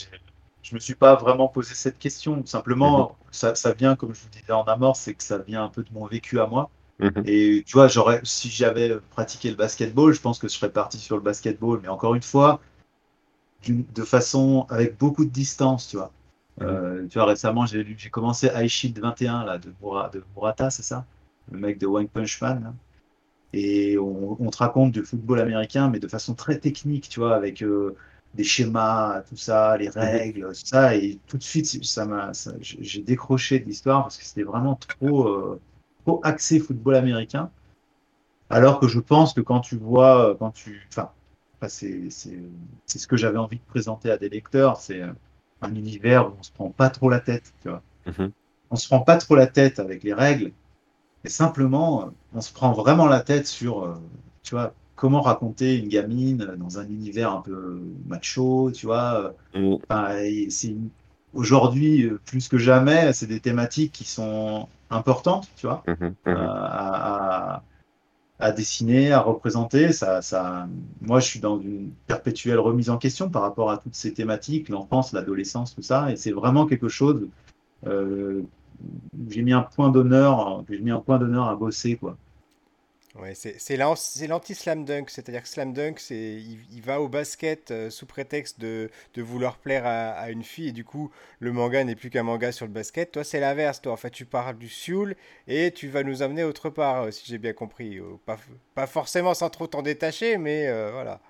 je me suis pas vraiment posé cette question. Simplement, ça, ça vient, comme je vous disais en amorce, c'est que ça vient un peu de mon vécu à moi. Mhm. Et tu vois, j'aurais, si j'avais pratiqué le basketball, je pense que je serais parti sur le basketball. Mais encore une fois, de façon avec beaucoup de distance, tu vois. Euh, tu vois, récemment, j'ai commencé High Shield 21 là, de, Mura- de Murata, c'est ça? Le mec de One Punch Man. là. Et on, on te raconte du football américain, mais de façon très technique, tu vois, avec euh, des schémas, tout ça, les règles, tout ça. Et tout de suite, ça m'a, j'ai décroché de l'histoire parce que c'était vraiment trop, euh, trop axé football américain. Alors que je pense que quand tu vois, quand tu, enfin, c'est ce que j'avais envie de présenter à des lecteurs, c'est un univers où on se prend pas trop la tête, tu vois. Mhm. On se prend pas trop la tête avec les règles, mais simplement, euh, on se prend vraiment la tête sur, euh, tu vois, comment raconter une gamine dans un univers un peu macho, tu vois. Enfin, et une- aujourd'hui euh, plus que jamais, c'est des thématiques qui sont importantes, tu vois Mhm. euh, Mhm. à, à- à dessiner, à représenter. Ça, ça, moi, je suis dans une perpétuelle remise en question par rapport à toutes ces thématiques, l'enfance, l'adolescence, tout ça. Et c'est vraiment quelque chose euh, j'ai mis un point d'honneur, j'ai mis un point d'honneur à bosser, quoi. Ouais, c'est c'est l'an- c'est l'anti-slam dunk, c'est-à-dire que slam dunk, il, il va au basket euh, sous prétexte de, vouloir plaire à, une fille et du coup le manga n'est plus qu'un manga sur le basket. Toi c'est l'inverse, toi en fait tu parles du Sioul et tu vas nous amener autre part euh, si j'ai bien compris. Pas, pas forcément sans trop t'en détacher mais euh, voilà.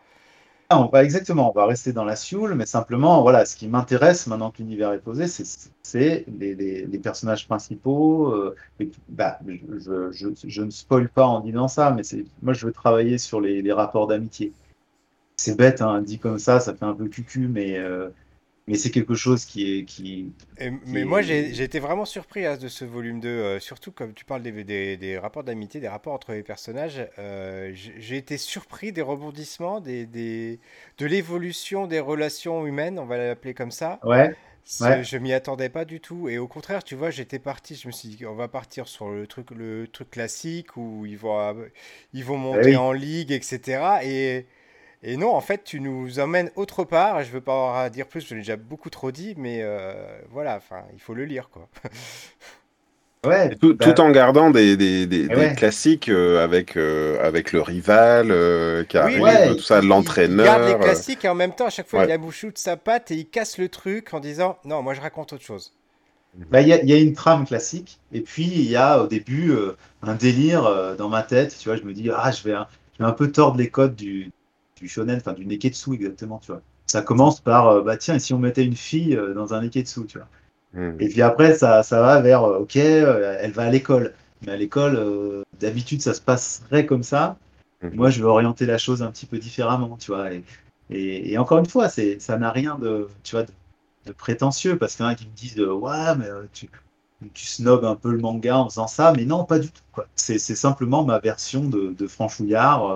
Ah, on va exactement, on va rester dans la Sioule, mais simplement, voilà, ce qui m'intéresse maintenant que l'univers est posé, c'est les, les- personnages principaux. euh, bah, je, je, ne spoil pas en disant ça, mais moi je veux travailler sur les, les rapports d'amitié. C'est bête, hein, dit comme ça, ça fait un peu cucu, mais, euh, mais c'est quelque chose qui est qui. Mais est- moi, j'ai été vraiment surpris hein, de ce volume 2, euh, surtout comme tu parles des, des- des rapports d'amitié, des rapports entre les personnages. euh, j'ai été surpris des rebondissements, des, des- de l'évolution des relations humaines, on va l'appeler comme ça. Ouais, Ouais. Je m'y attendais pas du tout. Et au contraire, tu vois, j'étais parti, je me suis dit, on va partir sur le truc, le truc classique où ils vont, ils vont monter oui. en ligue, etc. Et, et non, en fait, tu nous emmènes autre part. Je veux pas en dire plus, je l'ai déjà beaucoup trop dit, mais euh, voilà, enfin, il faut le lire, quoi. ouais. Tout, bah, tout en gardant des, des, des, Eh des ouais. classiques euh, avec, euh, avec le rival euh, qui arrive, ouais, tout ça, il- Il garde les l'entraîneur. classiques et en même temps, à chaque fois, Ouais. il abouchoute de sa patte et il casse le truc en disant, non, moi, je raconte autre chose. Bah, Il y, a- il y a une trame classique, et puis il y a au début euh, un délire euh, dans ma tête. Tu vois, je me dis, ah, je vais un, je vais un peu tordre les codes du, du shonen, enfin du neketsu exactement. Tu vois. Ça commence par, euh, bah tiens, et si on mettait une fille euh, dans un neketsu, tu vois. Mhm. Et puis après, ça, ça va vers, euh, ok, elle va à l'école. Mais à l'école, d'habitude, ça se passerait comme ça. Mhm. Moi, je vais orienter la chose un petit peu différemment, tu vois. Et, et, et encore une fois, c'est, ça n'a rien de, tu vois, de, de prétentieux, parce qu'il y en a qui me disent, ouais, mais tu, tu snobs un peu le manga en faisant ça, mais non, pas du tout, quoi. C'est, c'est simplement ma version de, de franchouillard,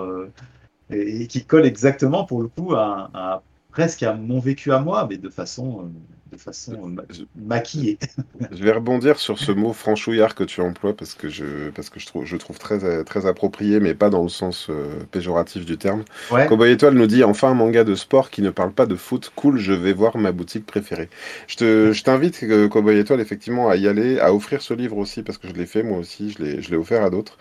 et, et qui colle exactement, pour le coup, à, à- presque à mon vécu à moi, mais de façon, euh, de façon maquillée. Je vais rebondir sur ce mot franchouillard que tu emploies parce que je, parce que je trouve, je trouve très, très approprié, mais pas dans le sens péjoratif du terme. Ouais. Cowboy Étoile nous dit enfin un manga de sport qui ne parle pas de foot. Cool, je vais voir ma boutique préférée. Je t'invite, Cowboy Étoile, effectivement, à y aller, à offrir ce livre aussi parce que je l'ai fait moi aussi, je l'ai offert à d'autres.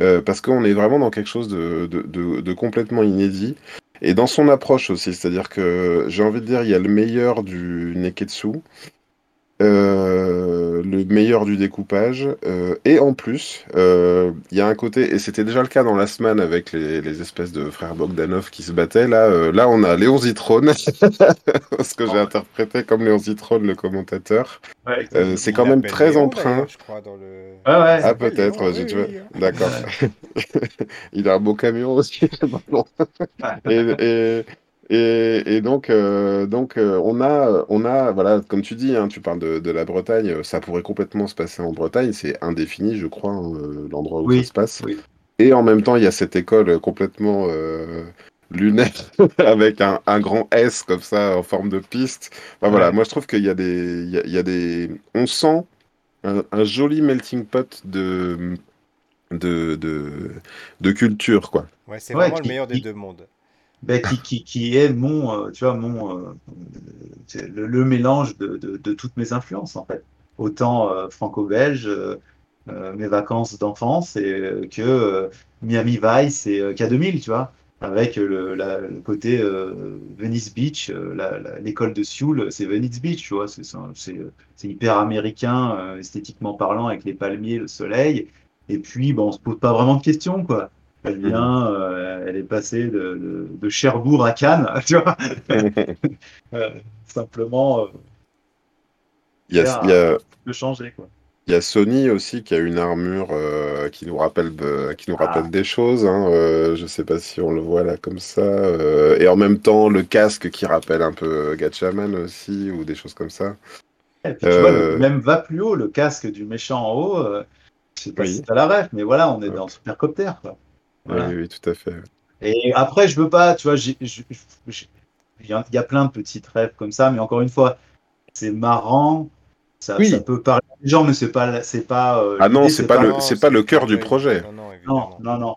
Euh, parce qu'on est vraiment dans quelque chose de, de, de, complètement inédit. Et dans son approche aussi, c'est-à-dire que j'ai envie de dire, il y a le meilleur du Neketsu, euh, le meilleur du découpage. Euh, et en plus, euh, il y a un côté, et c'était déjà le cas dans la semaine avec les, les espèces de frères Bogdanov qui se battaient. Là, euh, là on a Léon Zitrone, ce que j'ai interprété comme Léon Zitrone, le commentateur. Ouais, euh, c'est quand même très Léon, emprunt. Je crois, dans le... ah, ouais, ah peut-être, oui, oui, oui. d'accord. il a un beau camion aussi. et, et, et, et, donc, euh, donc euh, on a, on a, voilà, comme tu dis, hein, tu parles de, de, la Bretagne, ça pourrait complètement se passer en Bretagne, c'est indéfini, je crois, hein, euh, l'endroit où oui, ça se passe. Oui. Et en même temps, il y a cette école complètement euh, lunaire avec un, un, grand S comme ça en forme de piste. Enfin, ouais. Voilà, moi je trouve qu'il y a des, il y a, il y a des, on sent un, un, joli melting pot de, de, de, de culture, quoi. Ouais, c'est vraiment le meilleur des deux mondes ben, qui, qui, qui, est mon, euh, tu vois, mon, euh, le, le, mélange de, de, de, toutes mes influences, en fait. Autant euh, franco-belge, euh, mes vacances d'enfance, et que Miami Vice et K2000, tu vois, avec le, le côté Venice Beach, l'école de Sioule, c'est Venice Beach, tu vois, c'est hyper américain, esthétiquement parlant, avec les palmiers, le soleil. Et puis, bon, on se pose pas vraiment de questions, quoi. Elle vient, euh, elle est passée de, de, de, Cherbourg à Cannes, tu vois. euh, simplement. Euh, il y a, il y a... de changer, quoi. Il y a Sony aussi qui a une armure qui nous rappelle, qui nous rappelle ah. des choses. Hein, je sais pas si on le voit là comme ça. Et en même temps, le casque qui rappelle un peu Gatchaman aussi, ou des choses comme ça. Et puis, tu vois, le, même va plus haut, le casque du méchant en haut. je sais pas oui. si t'as la rêve, mais voilà, on est dans le supercopter. Quoi. Voilà. Oui, oui, tout à fait. Et après, je veux pas, tu vois, il y, y, a plein de petites rêves comme ça, mais encore une fois, c'est marrant, ça, oui. ça, peut parler aux gens, mais c'est pas, c'est pas. Euh, ah non, c'est pas, pas, le, c'est pas le cœur du projet. Non, non, non, non.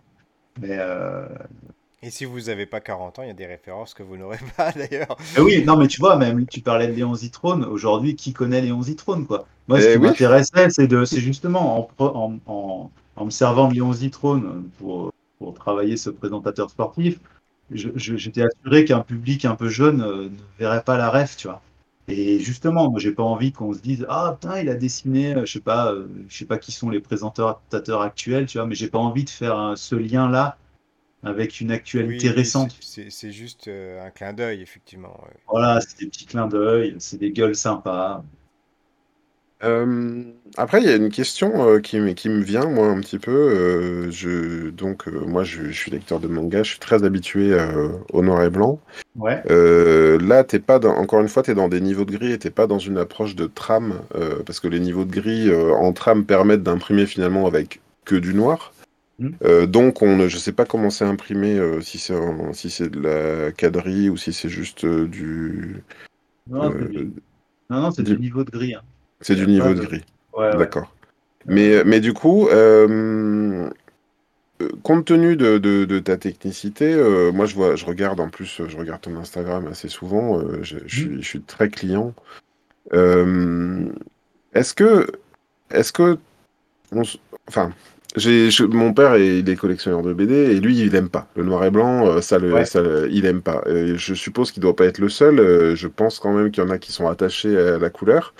Mais euh... Et si vous n'avez pas 40 ans, il y a des références que vous n'aurez pas d'ailleurs. Oui, non, mais tu vois, même tu parlais de Léon Zitrone. Aujourd'hui, qui connaît Léon Zitrone, quoi? Moi, ce qui oui. m'intéressait, c'est de, c'est justement en, en, en, en, me servant de Léon Zitrone pour pour travailler ce présentateur sportif, j'étais assuré qu'un public un peu jeune euh, ne verrait pas la ref, tu vois. Et justement, moi, j'ai pas envie qu'on se dise ah putain, il a dessiné, euh, je sais pas, euh, je sais pas qui sont les présentateurs actuels, tu vois, mais j'ai pas envie de faire ce lien là avec une actualité oui, récente. C'est juste un clin d'œil, effectivement. Voilà, c'est des petits clins d'œil, c'est des gueules sympas. Euh, après, il y a une question euh, qui, qui, me vient, moi, un petit peu. Euh, je, donc, moi, je, je, suis lecteur de manga, je suis très habitué au noir et blanc. Ouais. là, t'es pas dans, encore une fois, tu es dans des niveaux de gris et t'es pas dans une approche de trame, parce que les niveaux de gris en trame permettent d'imprimer finalement avec que du noir. Mmh. donc, on, je sais pas comment c'est imprimé, si c'est si c'est de la quadrille ou si c'est juste du. Non, non, c'est du... du niveau de gris. Hein. C'est du niveau de gris. Ouais, D'accord. Ouais. Mais, mais du coup, euh, compte tenu de, de, de ta technicité, euh, moi je vois, je regarde en plus, je regarde ton Instagram assez souvent. Euh, je, je, suis, je, suis, très client. Euh, est-ce que, est-ce que, on, enfin, j'ai, mon père est, il est collectionneur de BD et lui il aime pas le noir et blanc, euh, ça le, ouais. ça il aime pas. Et je suppose qu'il doit pas être le seul. Euh, je pense quand même qu'il y en a qui sont attachés à la couleur.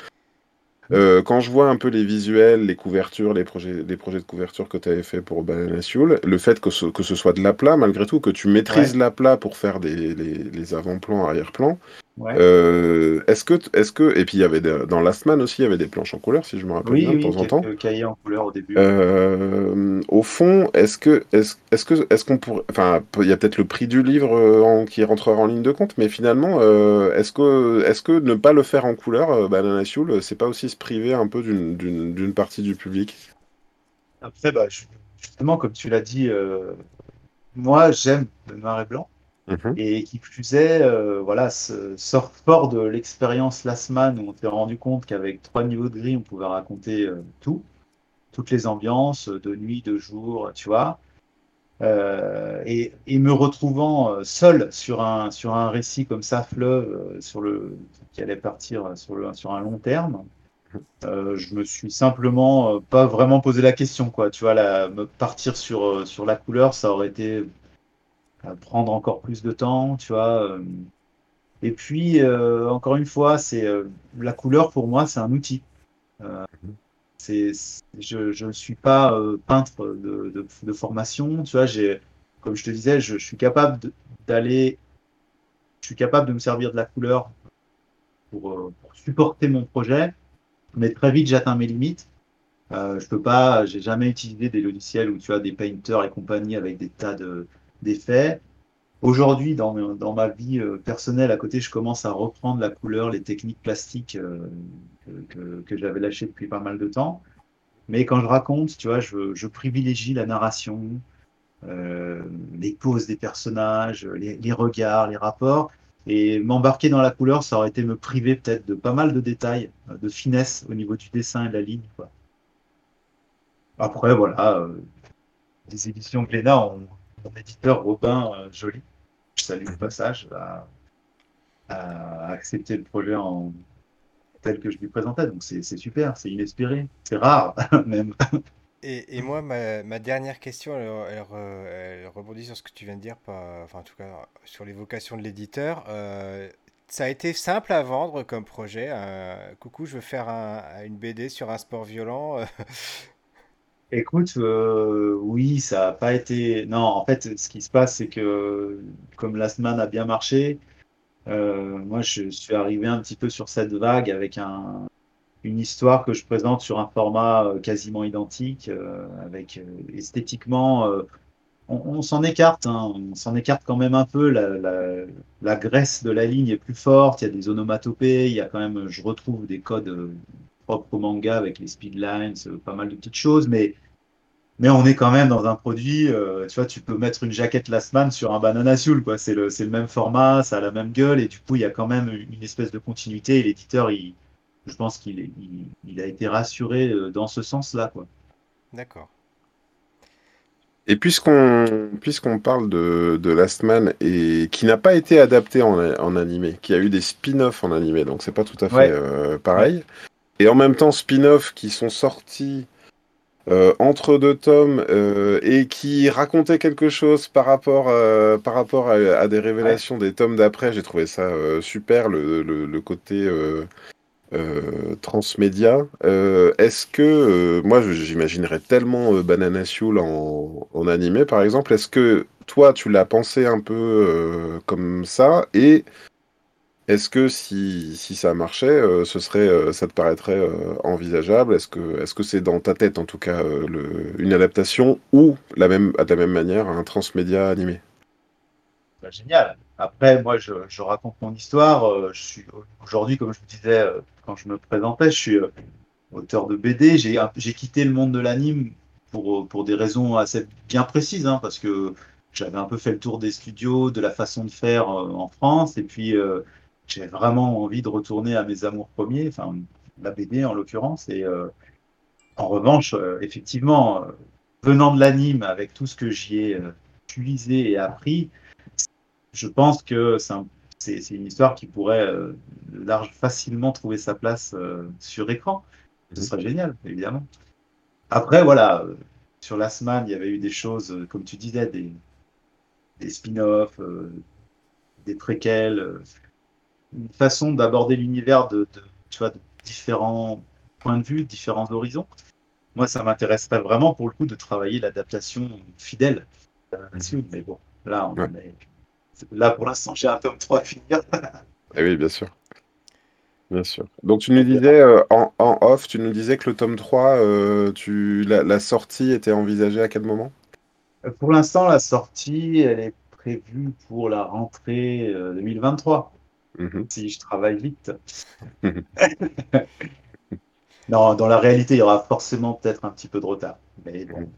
Euh, quand je vois un peu les visuels, les couvertures, les projets, les projets de couverture que tu avais fait pour Banana Sioule, le fait que ce, que ce soit de l'aplat, malgré tout, que tu maîtrises ouais. l'aplat pour faire des, les, les avant-plans, arrière-plans, Ouais. Euh, est-ce que, est-ce que, et puis il y avait des, dans Last Man aussi, il y avait des planches en couleur, si je me rappelle oui, bien, oui, de temps en temps. cahiers en couleur au début. Euh, au fond, est-ce que, est-ce, est-ce que, est-ce qu'on pourrait, enfin, il y a peut-être le prix du livre euh, en, qui rentrera en ligne de compte, mais finalement, euh, est-ce que, est-ce que ne pas le faire en couleur, Banana Sioule, c'est pas aussi se priver un peu d'une, d'une, d'une partie du public? Après, bah, justement, comme tu l'as dit, moi, j'aime le noir et blanc. Mhm. Et qui plus est, euh, voilà, sort fort de l'expérience Last Man où on s'est rendu compte qu'avec trois niveaux de gris, on pouvait raconter euh, tout, toutes les ambiances, euh, de nuit, de jour, tu vois. Et, me retrouvant seul sur un, sur un récit comme ça, fleuve, sur le, qui allait partir sur, le, sur un long terme, euh, je me suis simplement pas vraiment posé la question, quoi. Tu vois, me partir sur, sur la couleur, ça aurait été prendre encore plus de temps, tu vois. euh. Et puis, euh, encore une fois, c'est euh, la couleur pour moi, c'est un outil. C'est, je ne suis pas peintre de, de, de formation, tu vois. J'ai, comme je te disais, je, je suis capable d'aller, je suis capable de me servir de la couleur pour, pour supporter mon projet, mais très vite j'atteins mes limites. Euh, je peux pas, j'ai jamais utilisé des logiciels où tu as des painters et compagnie avec des tas de d'effets. Aujourd'hui, dans, dans ma vie euh, personnelle à côté, je commence à reprendre la couleur, les techniques plastiques euh, que, que, j'avais lâchées depuis pas mal de temps. Mais quand je raconte, tu vois, je, privilégie la narration, euh, les poses des personnages, les, regards, les rapports. Et m'embarquer dans la couleur, ça aurait été me priver peut-être de pas mal de détails, de finesse au niveau du dessin et de la ligne. Quoi. Après, voilà, euh, les éditions Glénat ont mon éditeur Robin euh, Joly, je salue le passage, a, a accepté le projet tel que je lui présentais. Donc c'est super, c'est inespéré, c'est rare même. Et, moi, ma, dernière question, elle, elle re- elle rebondit sur ce que tu viens de dire, enfin en tout cas sur l'évocation de l'éditeur. Euh, ça a été simple à vendre comme projet. euh, coucou, je veux faire un- une BD sur un sport violent. Écoute, euh, oui, ça n'a pas été. Non, en fait, ce qui se passe, c'est que comme Last Man a bien marché, euh, moi je suis arrivé un petit peu sur cette vague avec un, une histoire que je présente sur un format euh, quasiment identique, avec esthétiquement, on, s'en écarte, hein, on s'en écarte quand même un peu. La graisse de la ligne est plus forte, il y a des onomatopées, il y a quand même, je retrouve des codes propres au manga avec les speedlines, euh, pas mal de petites choses, mais, mais on est quand même dans un produit, euh, tu vois, tu peux mettre une jaquette Last Man sur un Banana Soul, quoi. C'est le, c'est le même format, ça a la même gueule, et du coup, il y a quand même une espèce de continuité, et l'éditeur, il, je pense qu'il est- il, il a été rassuré euh, dans ce sens-là, quoi. D'accord. Et puisqu'on puisqu'on parle de, de Last Man et qui n'a pas été adapté en, en animé, qui a eu des spin-offs en animé, donc c'est pas tout à fait Ouais. euh, pareil. Et en même temps, spin-offs qui sont sortis euh, entre deux tomes euh, et qui racontaient quelque chose par rapport, euh, par rapport à, à des révélations des tomes d'après. J'ai trouvé ça super, le, le, le côté transmédia. Est-ce que, moi j'imaginerais tellement Banana Soul en, en animé par exemple, est-ce que toi tu l'as pensé un peu comme ça et est-ce que si, ça marchait, euh, euh, ça te paraîtrait euh, envisageable? Est-ce que, c'est dans ta tête en tout cas une adaptation ou la même, de la même manière un transmédia animé? Bah, génial. Après, moi, je, raconte mon histoire. aujourd'hui, comme je disais quand je me présentais, je suis auteur de BD. J'ai quitté le monde de l'anime pour, des raisons assez bien précises, hein, parce que j'avais un peu fait le tour des studios, de la façon de faire en France, et puis j'ai vraiment envie de retourner à mes amours premiers, enfin la BD en l'occurrence. Et euh, en revanche, euh, effectivement, euh, venant de l'anime, avec tout ce que j'y ai euh, utilisé et appris je pense que c'est un- c'est- c'est une histoire qui pourrait euh, large, facilement trouver sa place sur écran. Ce serait génial, évidemment. Après, voilà, sur Last Man, il y avait eu des choses, comme tu disais, des, des spin-offs, des préquels, une façon d'aborder l'univers de, de, tu vois, de différents points de vue, différents horizons. Moi, ça m'intéresserait vraiment, pour le coup, de travailler l'adaptation fidèle là-dessus. Mais bon, là, on Ouais. en est... Là, pour l'instant, j'ai un tome 3 à finir. Eh oui, bien sûr. Bien sûr. Donc tu nous disais euh, en, en off, tu nous disais que le tome 3, euh, tu, la, la sortie était envisagée à quel moment? Euh, Pour l'instant, la sortie, elle est prévue pour la rentrée euh, 2023, Mhm. si je travaille vite. Mhm. Non, dans la réalité, il y aura forcément peut-être un petit peu de retard. Mais bon,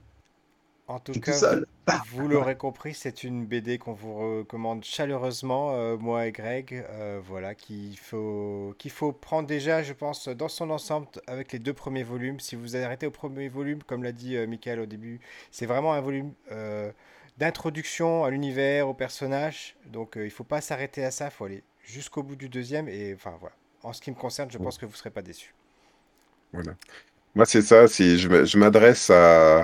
En tout cas, tout vous, l'aurez compris, c'est une BD qu'on vous recommande chaleureusement, euh, moi et Greg. euh, voilà, qu'il faut, qu'il faut prendre déjà, je pense, dans son ensemble avec les deux premiers volumes. Si vous arrêtez au premier volume, comme l'a dit euh, Michael au début, c'est vraiment un volume euh, d'introduction à l'univers, aux personnages. Donc euh, il faut pas s'arrêter à ça, il faut aller jusqu'au bout du deuxième. Et enfin voilà, en ce qui me concerne, je pense que vous serez pas déçus. Voilà. Moi, c'est ça, c'est, je, m'adresse à,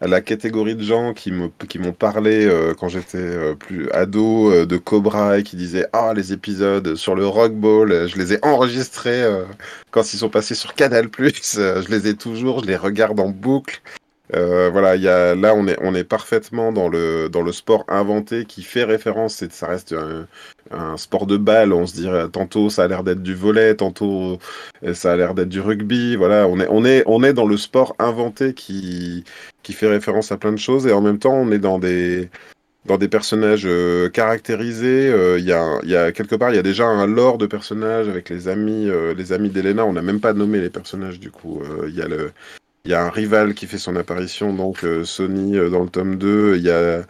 à la catégorie de gens qui me, qui m'ont parlé euh, quand j'étais euh, plus ado euh, de Cobra et qui disaient Ah, les épisodes sur le Rock Ball, je les ai enregistrés quand ils sont passés sur Canal+, euh, je les ai toujours, je les regarde en boucle. Euh, voilà, il y a, là, on est, on est parfaitement dans le, dans le sport inventé qui fait référence, ça reste un, sport de balle, on se dirait, tantôt ça a l'air d'être du volley, tantôt et ça a l'air d'être du rugby. Voilà, on est, on est, on est dans le sport inventé qui, qui fait référence à plein de choses et en même temps, on est dans des, dans des personnages euh, caractérisés. Euh, Il y a, y a quelque part, il y a déjà un lore de personnages avec les amis, euh, les amis d'Elena. On n'a même pas nommé les personnages du coup. Euh, Il y a le, il y a un rival qui fait son apparition, donc euh, Sony euh, dans le tome 2. Il y a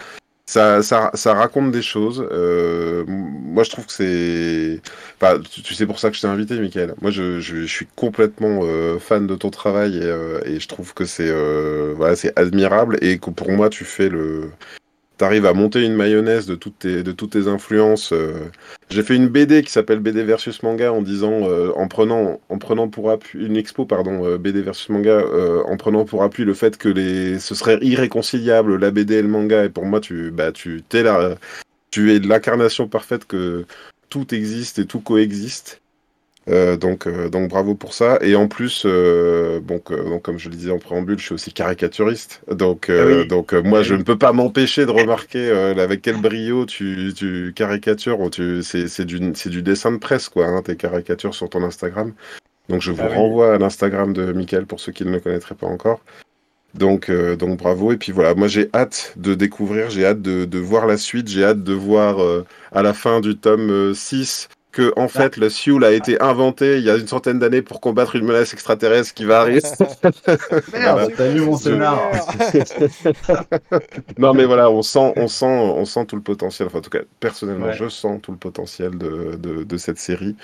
ça, ça, ça raconte des choses. Euh, moi, je trouve que c'est. Enfin, tu, sais pour ça que je t'ai invité, Michael. Moi, je, je, suis complètement fan de ton travail et, et je trouve que c'est voilà, c'est admirable et que pour moi, tu fais le. T'arrives à monter une mayonnaise de toutes tes, de toutes tes influences. euh. J'ai fait une BD qui s'appelle BD versus manga en disant, euh, en prenant, en prenant pour appui une expo, pardon, euh, BD versus manga, en prenant pour appui le fait que les, ce serait irréconciliable la BD et le manga. Et pour moi, tu, bah, tu, la, tu es l'incarnation parfaite que tout existe et tout coexiste. Euh, donc, euh, donc bravo pour ça. Et en plus, euh, que- donc, comme je le disais en préambule, je suis aussi caricaturiste. Donc, Ah oui. donc moi, Ah je ne peux pas m'empêcher de remarquer avec quel brio tu, tu caricatures. Tu, c'est, du, du dessin de presse, quoi, hein, tes caricatures sur ton Instagram. Donc, je vous Ah oui. renvoie à l'Instagram de Michael pour ceux qui ne le connaîtraient pas encore. Donc, euh, donc bravo. Et puis voilà, moi j'ai hâte de découvrir, j'ai hâte de, de voir la suite, j'ai hâte de voir euh, à la fin du tome euh, 6 que en fait le Sioul a été inventé il y a une centaine d'années pour combattre une menace extraterrestre qui va arriver. Voilà. Merde, t'as lu mon scénar. non mais voilà, on sent, on sent, on sent tout le potentiel. Enfin, en tout cas, personnellement, Ouais. je sens tout le potentiel de, de, de cette série.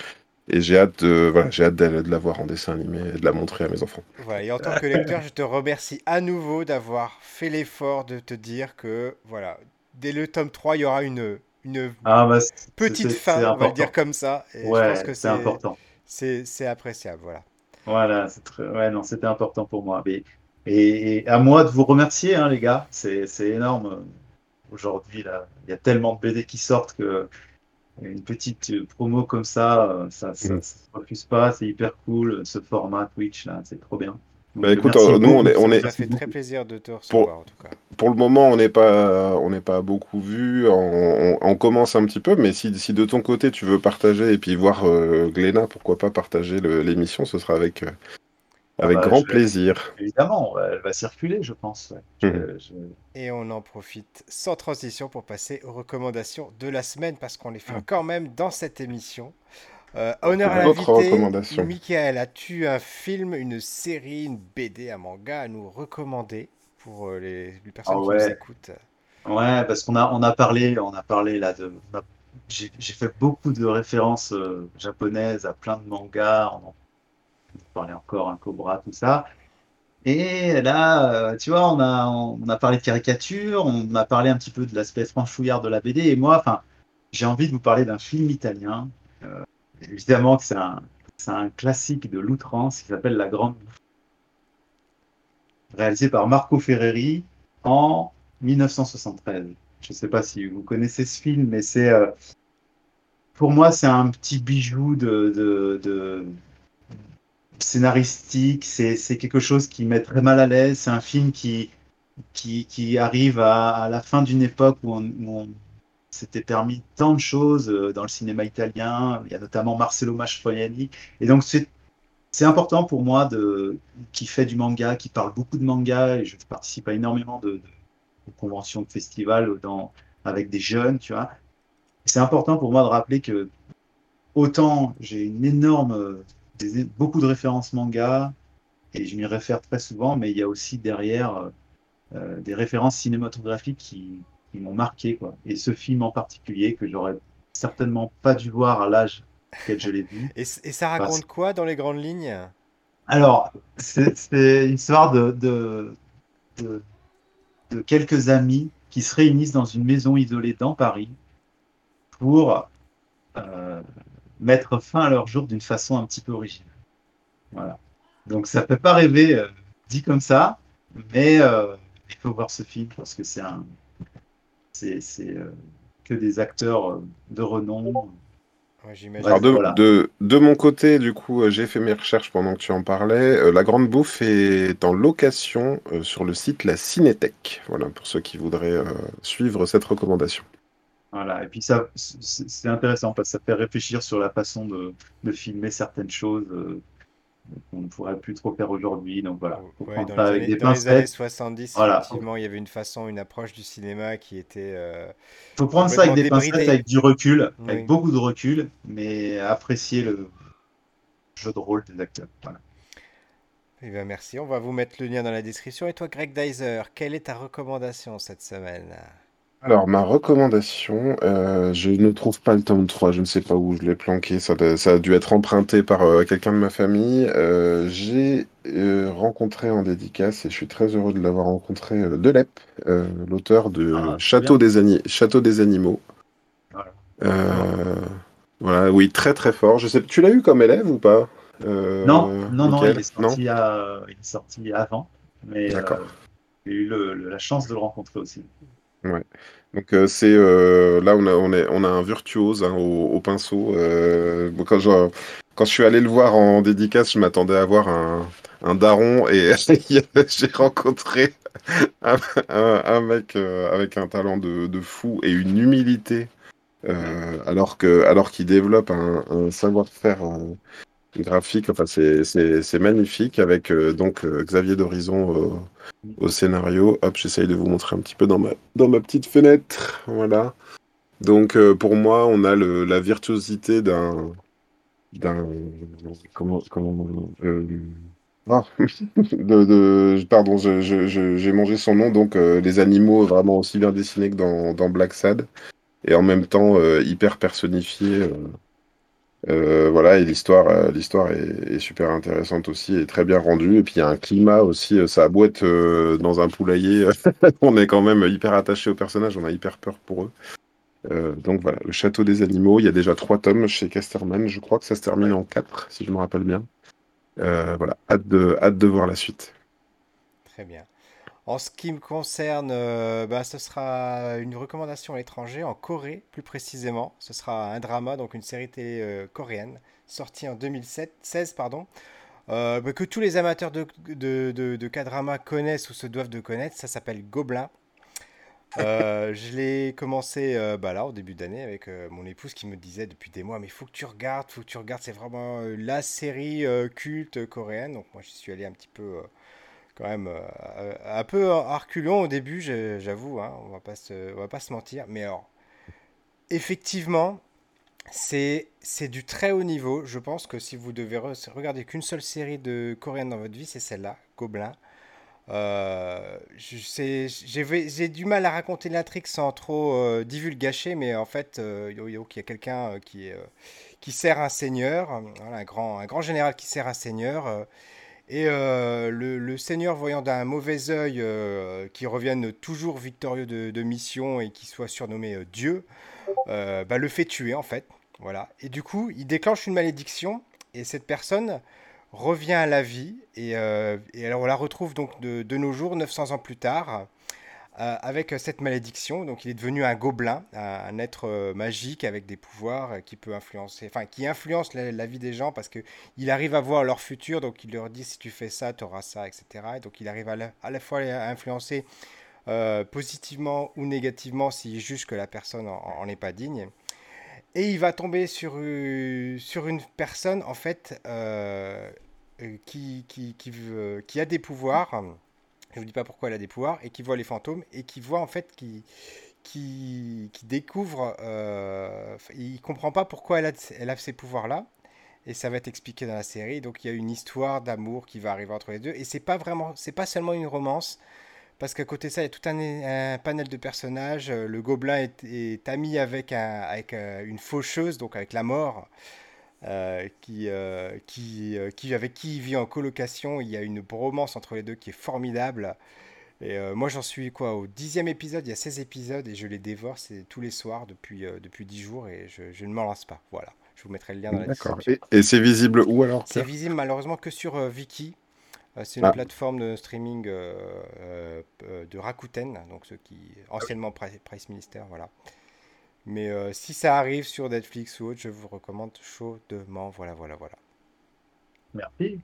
Et j'ai hâte de, voilà, j'ai hâte de, de la voir en dessin animé et de la montrer à mes enfants. Voilà, et en tant que lecteur, je te remercie à nouveau d'avoir fait l'effort de te dire que, voilà, dès le tome 3, il y aura une, une Ah, bah, petite fin, on va le dire comme ça. Et je pense que c'est important. c'est c'est appréciable, voilà. Voilà, c'est très... ouais, non, c'était important pour moi. Mais- Et, et à moi de vous remercier, hein, les gars. C'est c'est énorme. Aujourd'hui, là, il y a tellement de BD qui sortent que une petite promo comme ça, ça, ça, Mm. ça se refuse pas. C'est hyper cool. Ce format Twitch, là, c'est trop bien. Donc, Bah, écoute, merci euh, nous, beaucoup. on est- Ça on est- a fait très plaisir de te recevoir, en tout cas. Pour le moment, on n'est pas, on n'est pas beaucoup vu. On, on- on commence un petit peu, mais si, si de ton côté tu veux partager et puis voir euh, Glénat, pourquoi pas partager l'émission, ce sera avec, euh, Ah avec bah, grand je- plaisir. Évidemment, elle va circuler, je pense. ouais. Je- Mhm. je- Et on en profite sans transition pour passer aux recommandations de la semaine, parce qu'on les fait Ah. quand même dans cette émission. Euh, honneur à l'invité, recommandation. Michael, as-tu un film, une série, une BD, un manga à nous recommander? Pour euh, les, les personnes Ah qui ouais. nous écoutent Ouais, parce qu'on a, on a parlé, on a parlé là de. a- J'ai fait beaucoup de références euh, japonaises à plein de mangas. On en parlait encore, un Cobra, tout ça. Et là, euh, tu vois, on a, on a parlé de caricature, on a parlé un petit peu de l'aspect franchouillard de la BD. Et moi, enfin, j'ai envie de vous parler d'un film italien. Euh, évidemment que c'est un, c'est un classique de l'outrance qui s'appelle La Grande Bouffe, réalisé par Marco Ferreri en 1973. Je ne sais pas si vous connaissez ce film, mais c'est euh, pour moi c'est un petit bijou de, scénaristique. C'est quelque chose qui met très mal à l'aise. C'est un film qui qui, arrive à, la fin d'une époque où on, on s'était permis tant de choses euh, dans le cinéma italien. Il y a notamment Marcello Mastroianni. Et donc c'est c'est important pour moi de qui fait du manga, qui parle beaucoup de manga, et je participe à énormément de, conventions, de festivals avec des jeunes, tu vois. C'est important pour moi de rappeler que autant j'ai une énorme, euh, beaucoup de références manga, et je m'y réfère très souvent, mais il y a aussi derrière euh, des références cinématographiques qui, qui m'ont marqué. Quoi. Et ce film en particulier, que j'aurais certainement pas dû voir à l'âge auquel je l'ai vu. Et, et ça raconte quoi dans les grandes lignes? Alors, c'est une histoire de, de, de, de, quelques amis qui se réunissent dans une maison isolée dans Paris pour euh, mettre fin à leur jour d'une façon un petit peu originale. Voilà. Donc ça ne peut pas rêver euh, dit comme ça, mais euh, il faut voir ce film parce que c'est un, c'est que des acteurs de renom. Alors de, de, mon côté, du coup, j'ai fait mes recherches pendant que tu en parlais. La Grande Bouffe est en location sur le site La Cinétech. Voilà, pour ceux qui voudraient suivre cette recommandation. Voilà, et puis ça, c'est intéressant parce que ça fait réfléchir sur la façon de, de filmer certaines choses euh, qu'on ne pourrait plus trop faire aujourd'hui. Donc voilà, dans, les années, dans les années 70, effectivement, il y avait une façon, une approche du cinéma qui était. Il euh, faut prendre ça avec des pincettes, avec du recul, avec beaucoup de recul, mais apprécier le jeu de rôle des acteurs. Voilà. Eh bien, merci. On va vous mettre le lien dans la description. Et toi, Greg Dyser, quelle est ta recommandation cette semaine? Alors, ma recommandation, euh, je ne trouve pas le tome 3, je ne sais pas où je l'ai planqué, ça, a dû être emprunté par euh, quelqu'un de ma famille. Euh, j'ai rencontré en dédicace, et je suis très heureux de l'avoir rencontré, Delep, l'auteur de ah, Château des, Château des Animaux. Voilà. oui, très très fort. Je sais, tu l'as eu comme élève ou pas? Non, non, non, il est, sorti il est sorti avant, mais j'ai eu la chance de le rencontrer aussi. Ouais. Donc euh, c'est euh, là on a on est on a un virtuose hein, au, pinceau. Euh, quand je quand je suis allé le voir en dédicace, je m'attendais à voir un, un daron et j'ai rencontré un, un, mec avec un talent de, fou et une humilité alors que alors qu'il développe un savoir-faire graphique. Enfin, c'est magnifique avec euh, donc euh, Xavier d'Horizon au scénario. Hop, j'essaye de vous montrer un petit peu dans ma, dans ma petite fenêtre. Voilà. Donc, euh, pour moi, on a le, la virtuosité d'un. d'un. Comment. comment ah, pardon, j'ai mangé son nom. Donc, les animaux vraiment aussi bien dessinés que dans, dans Black Sad. Et en même temps, hyper personnifiés. Voilà, et l'histoire, euh, l'histoire est, super intéressante aussi et très bien rendue. Et puis il y a un climat aussi, euh, ça être dans un poulailler, on est quand même hyper attaché aux personnages, on a hyper peur pour eux. donc voilà, le château des animaux, il y a déjà trois tomes chez Casterman, je crois que ça se termine en quatre, si je me rappelle bien. voilà, hâte de, hâte de voir la suite. Très bien. En ce qui me concerne, euh, bah, ce sera une recommandation à l'étranger, en Corée plus précisément. Ce sera un drama, donc une série télé euh, coréenne, sortie en 2016, pardon, euh, bah, que tous les amateurs de, de, de, K-drama connaissent ou se doivent de connaître. Ça s'appelle Gobelin. je l'ai commencé bah, là au début d'année avec mon épouse qui me disait depuis des mois mais faut que tu regardes, faut que tu regardes, c'est vraiment la série culte coréenne. Donc moi je suis allé un petit peu quand même euh, un peu arculon au début, j'avoue, hein, on va pas va pas se mentir. Mais alors, effectivement, c'est du très haut niveau. Je pense que si vous devez regarder qu'une seule série de coréenne dans votre vie, c'est celle-là, Gobelin. Euh, J'ai du mal à raconter l'intrigue sans trop euh, divulgacher, mais en fait, euh, il y a quelqu'un qui, qui sert un seigneur, un, grand, un grand général qui sert un seigneur et euh, le, seigneur, voyant d'un mauvais œil euh, qu'il revienne toujours victorieux de, mission et qu'il soit surnommé euh, Dieu, bah, le fait tuer en fait. Voilà. Et du coup, il déclenche une malédiction et cette personne revient à la vie. Et, alors on la retrouve donc de, de, nos jours, 900 ans plus tard, euh, avec euh, cette malédiction. Donc il est devenu un gobelin, un, être euh, magique avec des pouvoirs qui peut influencer, enfin qui influence la, vie des gens parce que il arrive à voir leur futur. Donc il leur dit si tu fais ça, tu auras ça, etc. Et donc il arrive à la, fois à influencer positivement ou négativement s'il juge que la personne en n'est pas digne. Et il va tomber sur, une personne en fait qui, a des pouvoirs je vous dis pas pourquoi elle a des pouvoirs, et qui voit les fantômes, et qui voit en fait, qui, qui, découvre, euh, il comprend pas pourquoi elle a, elle a ces pouvoirs-là, et ça va être expliqué dans la série. Donc il y a une histoire d'amour qui va arriver entre les deux, et c'est pas vraiment, c'est pas seulement une romance, parce qu'à côté de ça, il y a tout un, panel de personnages. Euh, Le gobelin est, est ami avec, avec euh, une faucheuse, donc avec la mort, euh, qui, euh, qui, euh, qui, avec qui il vit en colocation. Il y a une bromance entre les deux qui est formidable. Et moi, j'en suis quoi au dixième épisode. Il y a 16 épisodes et je les dévore tous les soirs depuis, depuis 10 jours et je, je ne m'en lance pas. Voilà, je vous mettrai le lien dans la description. Et, et c'est visible où alors C'est visible malheureusement que sur Viki. C'est une Ah. plateforme de streaming euh, euh, euh, de Rakuten, donc ceux qui anciennement Pri- Price Minister, voilà. Mais euh, si ça arrive sur Netflix ou autre, je vous recommande chaudement. Voilà, voilà, voilà. Merci.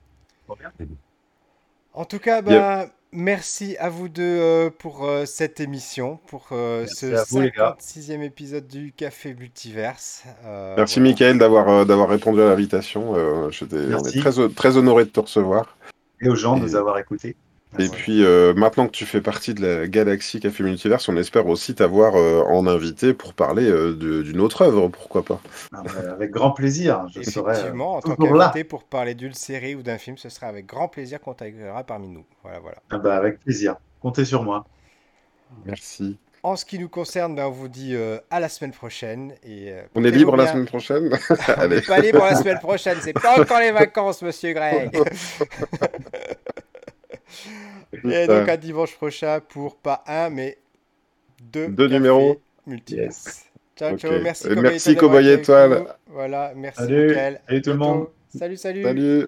En tout cas, bah, merci à vous deux euh, pour euh, cette émission, pour euh, ce à vous, les gars. 56e épisode du Café Multiverse. Euh, Merci voilà. Michael d'avoir euh, d'avoir répondu à l'invitation. Euh, j'étais- on est très, très honoré de te recevoir. Et aux gens de nous avoir écoutés. Et puis euh, maintenant que tu fais partie de la galaxie Café Multiverse, on espère aussi t'avoir euh, en invité pour parler euh, d'une autre œuvre, pourquoi pas. Ah, bah, Avec grand plaisir. Je serai Effectivement, en tant qu'invité pour parler d'une série ou d'un film, ce sera avec grand plaisir qu'on t'accueillera parmi nous. Voilà, voilà. Ah bah, avec plaisir. Comptez sur moi. Merci. En ce qui nous concerne, ben, on vous dit euh, à la semaine prochaine. Et, euh, On est libre la semaine prochaine On n'est pas libre la semaine prochaine, c'est pas encore les vacances, monsieur Greg. Et donc à dimanche prochain pour pas un, mais deux, numéros. Multiverse. Ciao, ciao. Merci, Cowboy merci, Cowboy Étoile. Voilà, merci, Salut. Salut tout le monde. Salut, salut. Salut